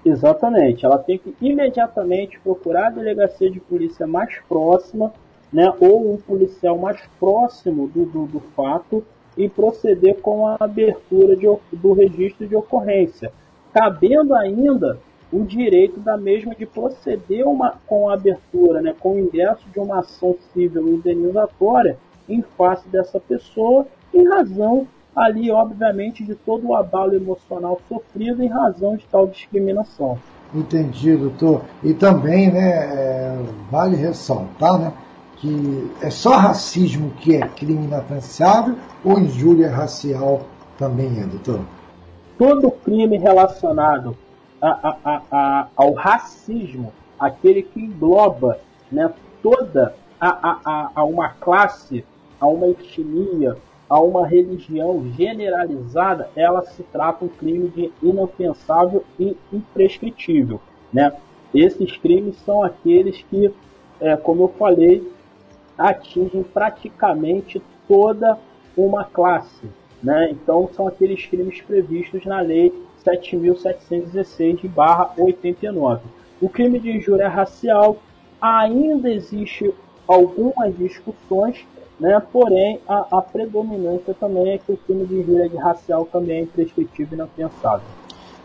Exatamente. Ela tem que imediatamente procurar a delegacia de polícia mais próxima, né, ou um policial mais próximo do, do, do fato e proceder com a abertura de, do registro de ocorrência, cabendo ainda o direito da mesma de proceder uma, com a abertura, né, com o ingresso de uma ação civil indenizatória em face dessa pessoa, em razão ali, obviamente, de todo o abalo emocional sofrido em razão de tal discriminação. Entendi, doutor. E também, né, é, vale ressaltar, né, que é só racismo que é crime inafiançável ou injúria racial também é, doutor? Todo crime relacionado a, a, a, ao racismo, aquele que engloba né, toda a, a, uma classe, a uma etnia, a uma religião generalizada, ela se trata um crime de inofensável e imprescritível. Né? Esses crimes são aqueles que, é, como eu falei, atingem praticamente toda uma classe. Né? Então, são aqueles crimes previstos na lei 7.716 de barra 89. O crime de injúria racial ainda existe algumas discussões, né? porém a, a predominância também é que o crime de injúria racial também é imprescritível e inafiançável.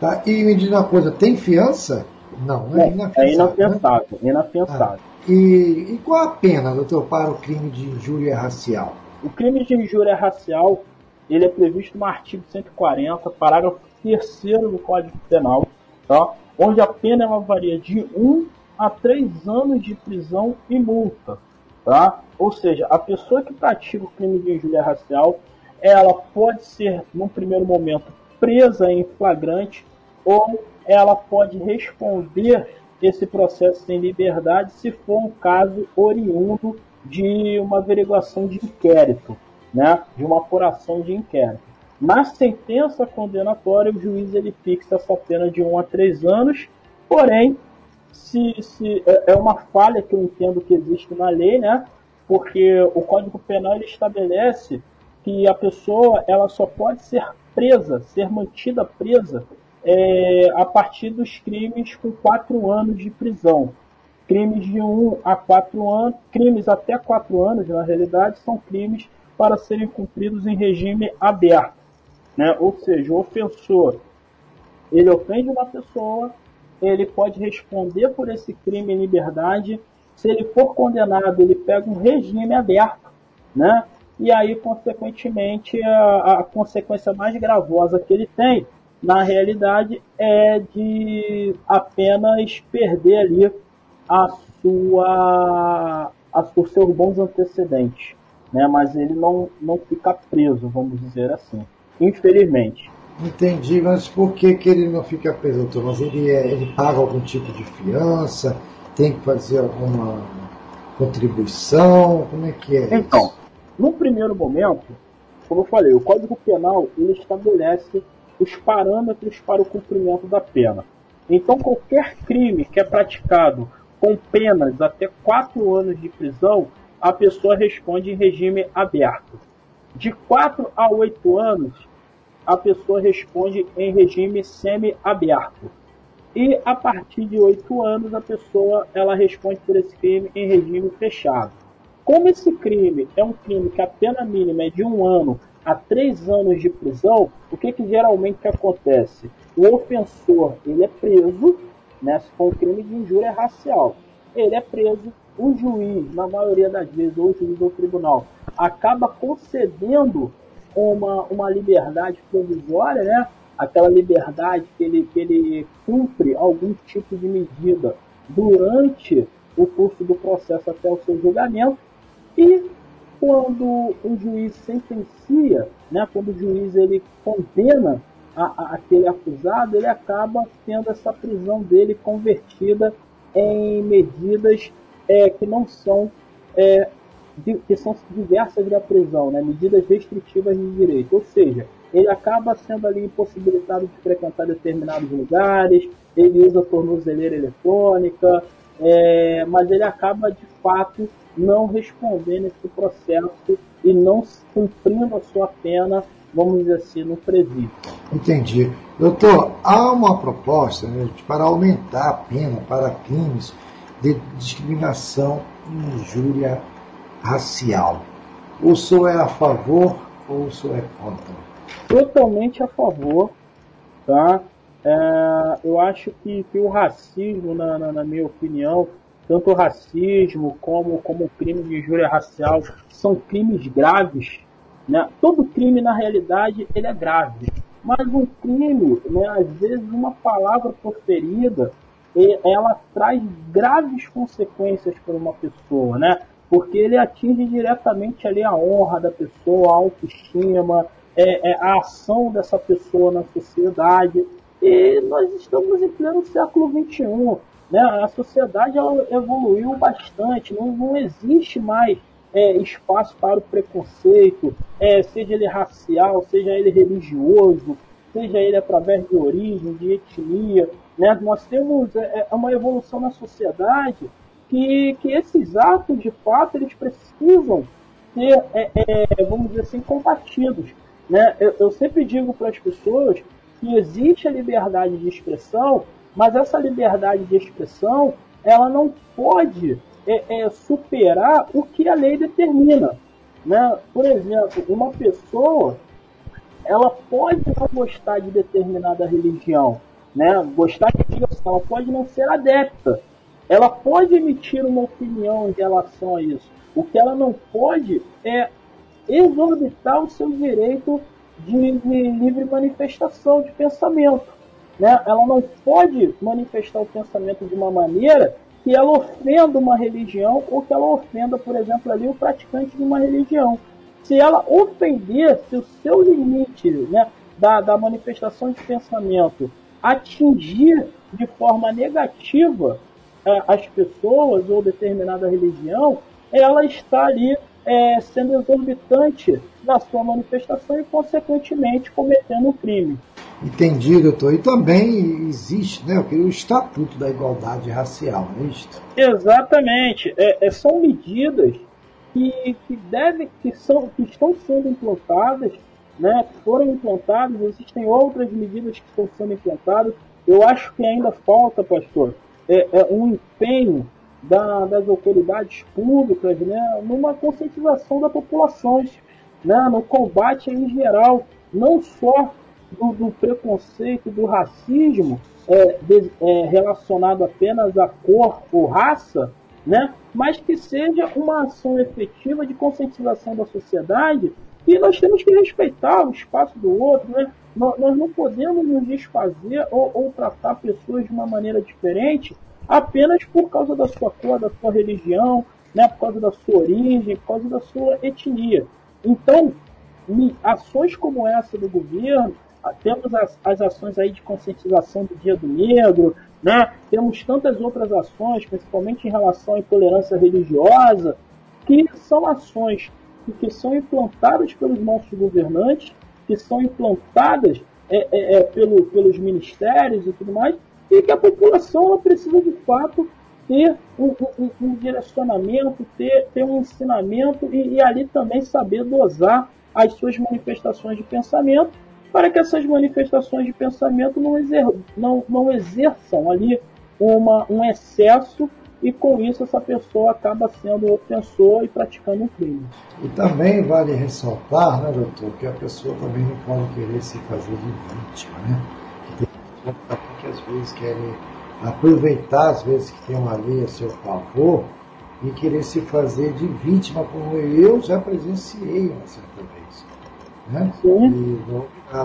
Tá, e me diz uma coisa, tem fiança? Não, é, é inafiançável. É inafiançável, né? inafiançável. Ah, e, e qual a pena, doutor, para o crime de injúria racial? O crime de injúria racial ele é previsto no artigo 140, parágrafo 3 do Código Penal, tá? onde a pena ela varia de 1 a 3 anos de prisão e multa. Tá? Ou seja, a pessoa que pratica o crime de injúria racial, ela pode ser, num primeiro momento, presa em flagrante ou ela pode responder esse processo sem liberdade se for um caso oriundo de uma averiguação de inquérito né, de uma apuração de inquérito. Na sentença condenatória, o juiz ele fixa essa pena de 1 a 3 anos, porém, se, se é, é uma falha que eu entendo que existe na lei, né? Porque o Código Penal ele estabelece que a pessoa ela só pode ser presa, ser mantida presa é, a partir dos crimes com 4 anos de prisão. Crimes de 1 a 4 anos, crimes até 4 anos, na realidade, são crimes para serem cumpridos em regime aberto. Né? Ou seja, o ofensor ele ofende uma pessoa, ele pode responder por esse crime em liberdade. Se ele for condenado, ele pega um regime aberto, né? E aí, consequentemente, a, a consequência mais gravosa que ele tem na realidade, é de apenas perder ali a sua, a, os seus bons antecedentes. Né? Mas ele não, não fica preso, vamos dizer assim. Infelizmente. Entendi, mas por que, que ele não fica preso, doutor? Mas ele, é, ele paga algum tipo de fiança? Tem que fazer alguma contribuição? Como é que é? Então, no primeiro momento, como eu falei, o Código Penal ele estabelece os parâmetros para o cumprimento da pena. Então, qualquer crime que é praticado com penas até quatro anos de prisão, a pessoa responde em regime aberto. De 4 a 8 anos, a pessoa responde em regime semi-aberto. E a partir de 8 anos, a pessoa ela responde por esse crime em regime fechado. Como esse crime é um crime que a pena mínima é de um ano a três anos de prisão, o que, que geralmente acontece? O ofensor ele é preso, né, se for um crime de injúria racial, ele é preso, o juiz, na maioria das vezes, ou o juiz ou tribunal, acaba concedendo uma, uma liberdade provisória, né? aquela liberdade que ele, que ele cumpre algum tipo de medida durante o curso do processo até o seu julgamento, e quando o juiz sentencia, né, quando o juiz ele condena a, a, aquele acusado, ele acaba tendo essa prisão dele convertida em medidas é, que não são é, que são diversas da prisão, né? medidas restritivas de direito. Ou seja, ele acaba sendo ali impossibilitado de frequentar determinados lugares, ele usa tornozeleira eletrônica, é, mas ele acaba de fato não respondendo esse processo e não cumprindo a sua pena, vamos dizer assim, no presídio. Entendi. Doutor, há uma proposta né, para aumentar a pena para crimes de discriminação injúria racial. O senhor é a favor ou o senhor é contra? Totalmente a favor, tá? É, eu acho que, que o racismo, na, na, na, minha opinião, tanto o racismo como, como o crime de injúria racial, são crimes graves. Né? Todo crime, na realidade, ele é grave. Mas um crime, né, às vezes, uma palavra proferida, ela traz graves consequências para uma pessoa, né? Porque ele atinge diretamente ali a honra da pessoa, a autoestima, é, é, a ação dessa pessoa na sociedade. E nós estamos em pleno século XXI. Né? A sociedade evoluiu bastante, não, não existe mais é, espaço para o preconceito, é, seja ele racial, seja ele religioso, seja ele através de origem, de etnia. Né? Nós temos é, é uma evolução na sociedade que, que esses atos, de fato, eles precisam ser, é, é, vamos dizer assim, combatidos. Né? Eu, eu sempre digo para as pessoas que existe a liberdade de expressão, mas essa liberdade de expressão ela não pode é, é, superar o que a lei determina. Né? Por exemplo, uma pessoa ela pode não gostar de determinada religião, né? gostar de ela pode não ser adepta, ela pode emitir uma opinião em relação a isso. O que ela não pode é exorbitar o seu direito de, de livre manifestação de pensamento. Né? Ela não pode manifestar o pensamento de uma maneira que ela ofenda uma religião ou que ela ofenda, por exemplo, ali o praticante de uma religião. Se ela ofender, se o seu limite né, da, da manifestação de pensamento atingir de forma negativa as pessoas ou determinada religião, ela está ali é, sendo exorbitante na sua manifestação e, consequentemente, cometendo um crime. Entendi, doutor. E também existe né, o Estatuto da Igualdade Racial, não é isso? Exatamente. É, é, são medidas que, que, devem, que, são, que estão sendo implantadas, né, que foram implantadas, existem outras medidas que estão sendo implantadas. Eu acho que ainda falta, pastor, é, é um empenho da, das autoridades públicas né, numa conscientização da população, né, no combate em geral, não só do, do preconceito, do racismo é, de, é, relacionado apenas à cor ou raça, né, mas que seja uma ação efetiva de conscientização da sociedade e nós temos que respeitar o espaço do outro, né? Nós, não podemos nos desfazer ou, ou tratar pessoas de uma maneira diferente apenas por causa da sua cor, da sua religião, né, por causa da sua origem, por causa da sua etnia. Então, ações como essa do governo, temos as, as ações aí de conscientização do Dia do Negro, né? temos tantas outras ações, principalmente em relação à intolerância religiosa, que são ações que são implantadas pelos nossos governantes, que são implantadas é, é, é, pelo, pelos ministérios e tudo mais, e que a população precisa de fato ter um, um, um direcionamento, ter, ter um ensinamento e, e ali também saber dosar as suas manifestações de pensamento para que essas manifestações de pensamento não, exer, não, não exerçam ali uma, um excesso e com isso essa pessoa acaba sendo ofensor e praticando um crime. E também vale ressaltar, né, doutor, que a pessoa também não pode querer se fazer de vítima, né? Que tem pessoas que às vezes querem aproveitar, às vezes, que tem uma lei a seu favor e querer se fazer de vítima, como eu já presenciei uma certa vez. Né? Sim. E,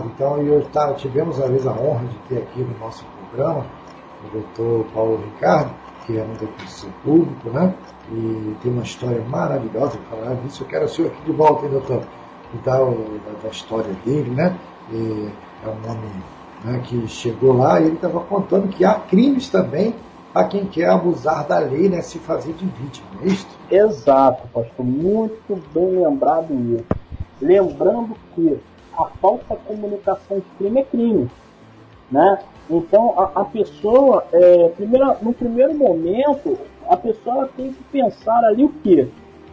então, eu tá, tivemos, às vezes, a honra de ter aqui no nosso programa o doutor Paulo Ricardo, que é um defensor público, né? E tem uma história maravilhosa. Falar disso, eu quero o senhor aqui de volta, hein, doutor? E da, da, história dele, né? E é um homem né, que chegou lá e ele estava contando que há crimes também a quem quer abusar da lei, né, se fazer de vítima, é isso? Exato, pastor. Muito bem lembrado isso. Lembrando que a falsa comunicação de crime é crime. Né? Então a, a pessoa, é, primeira, no primeiro momento, a pessoa tem que pensar ali o quê?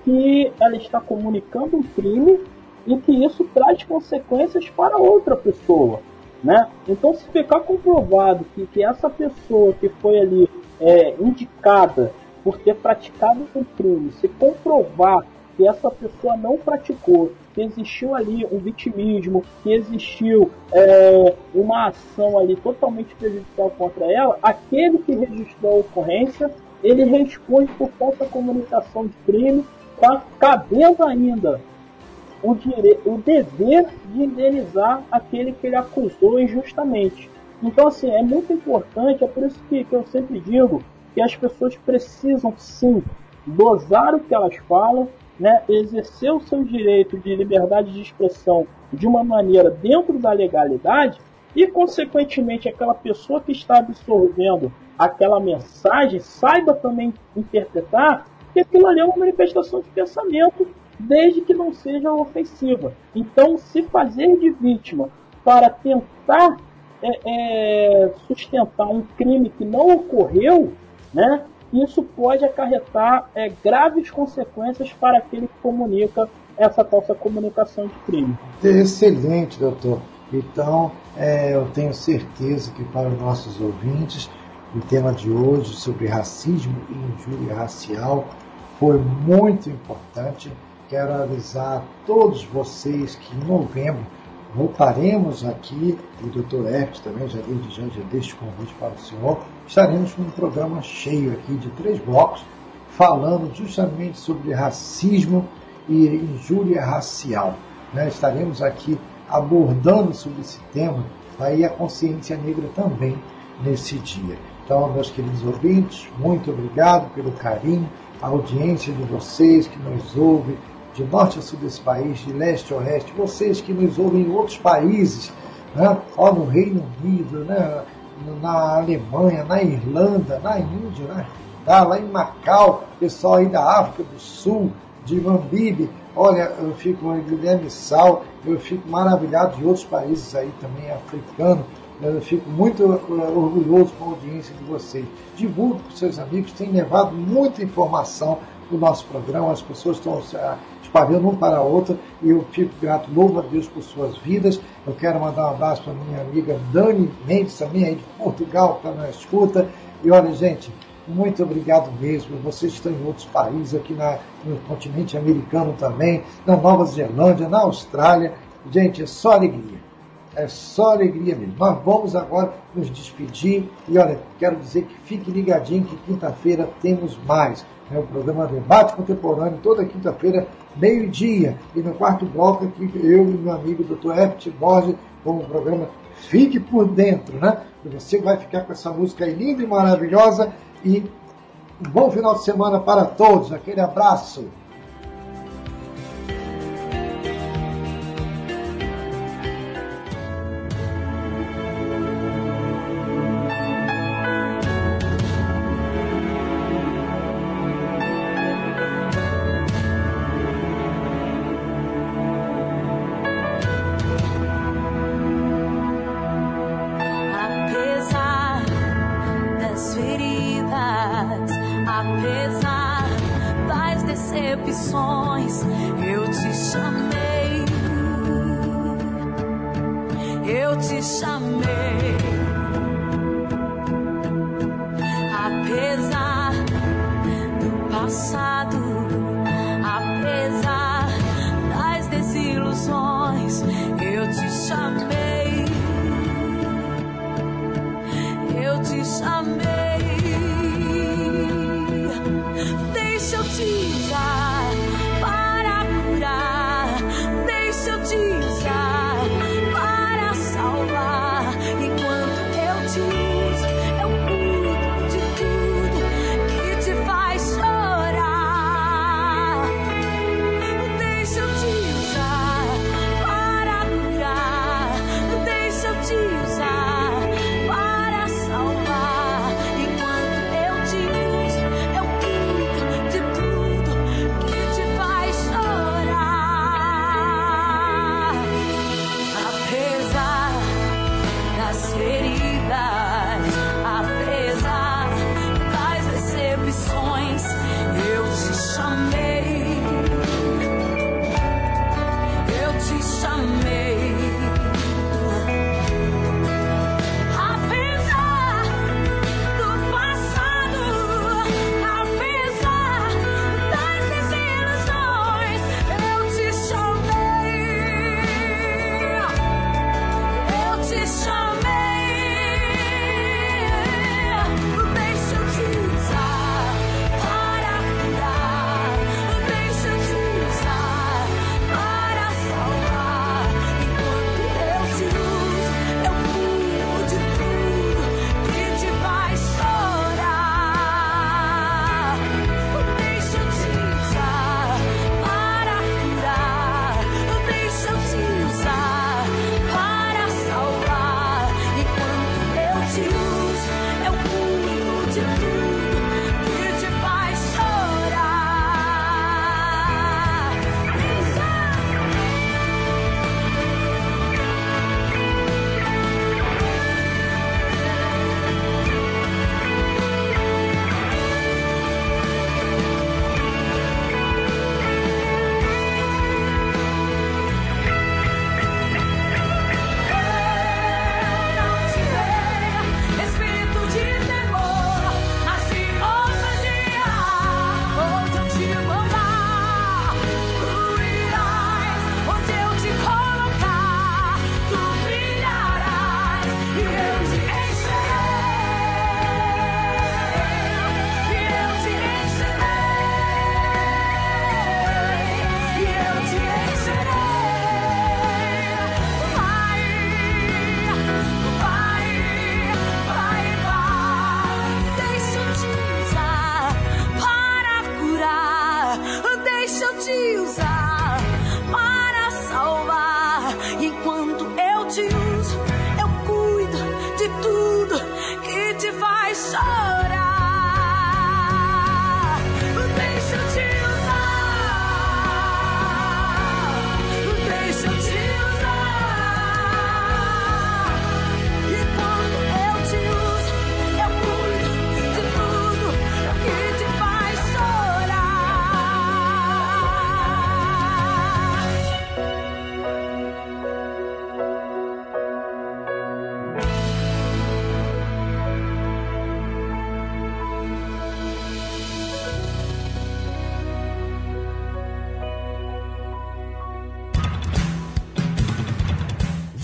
Que ela está comunicando um crime e que isso traz consequências para outra pessoa. Né? Então, se ficar comprovado que, que essa pessoa que foi ali é, indicada por ter praticado um crime, se comprovar que essa pessoa não praticou, que existiu ali um vitimismo, que existiu é, uma ação ali totalmente prejudicial contra ela, aquele que registrou a ocorrência, ele responde por falsa comunicação de crime, tá cabendo ainda o, dire... o dever de indenizar aquele que ele acusou injustamente. Então, assim, é muito importante, é por isso que, que eu sempre digo que as pessoas precisam sim dosar o que elas falam, né, exercer o seu direito de liberdade de expressão de uma maneira dentro da legalidade e, consequentemente, aquela pessoa que está absorvendo aquela mensagem saiba também interpretar que aquilo ali é uma manifestação de pensamento desde que não seja ofensiva. Então, se fazer de vítima para tentar é, é, sustentar um crime que não ocorreu, né, isso pode acarretar é, graves consequências para aquele que comunica essa falsa comunicação de crime. Excelente, doutor. Então, é, eu tenho certeza que para os nossos ouvintes, o tema de hoje sobre racismo e injúria racial foi muito importante quero avisar a todos vocês que em novembro voltaremos aqui, e o Dr. Hertz também já desde já, já deixo o convite para o senhor, estaremos com um programa cheio aqui de três blocos, falando justamente sobre racismo e injúria racial. Né? Estaremos aqui abordando sobre esse tema, aí a consciência negra também nesse dia. Então, meus queridos ouvintes, muito obrigado pelo carinho, a audiência de vocês que nos ouve, de norte a sul desse país, de leste a oeste, vocês que nos ouvem em outros países, né? ó, no Reino Unido, né? na Alemanha, na Irlanda, na Índia, né? lá em Macau, pessoal aí da África do Sul, de Mambibe, olha, eu fico em Guiné-Bissau, eu fico maravilhado de outros países aí também africanos, eu fico muito uh, orgulhoso com a audiência de vocês. Divulgue para seus amigos, tem levado muita informação do nosso programa, as pessoas estão espalhando um para a outra e eu fico grato, louvo a Deus por suas vidas. Eu quero mandar um abraço para minha amiga Dani Mendes, também aí de Portugal, que está na escuta. E olha, gente, muito obrigado mesmo. Vocês estão em outros países, aqui na, no continente americano também, na Nova Zelândia, na Austrália. Gente, é só alegria. É só alegria mesmo. Nós vamos agora nos despedir e olha, quero dizer que fique ligadinho que quinta-feira temos mais. É o programa Debate Contemporâneo, toda quinta-feira, meio-dia. E no quarto bloco aqui, eu e meu amigo Dr. Herbert Borges, com o programa Fique por Dentro, né? E você vai ficar com essa música aí linda e maravilhosa. E um bom final de semana para todos. Aquele abraço.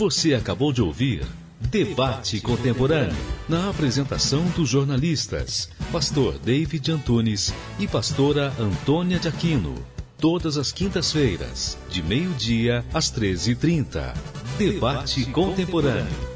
Você acabou de ouvir Debate Contemporâneo, na apresentação dos jornalistas, pastor David Antunes e pastora Antônia de Aquino. Todas as quintas-feiras, de meio-dia às 13h30. Debate Contemporâneo.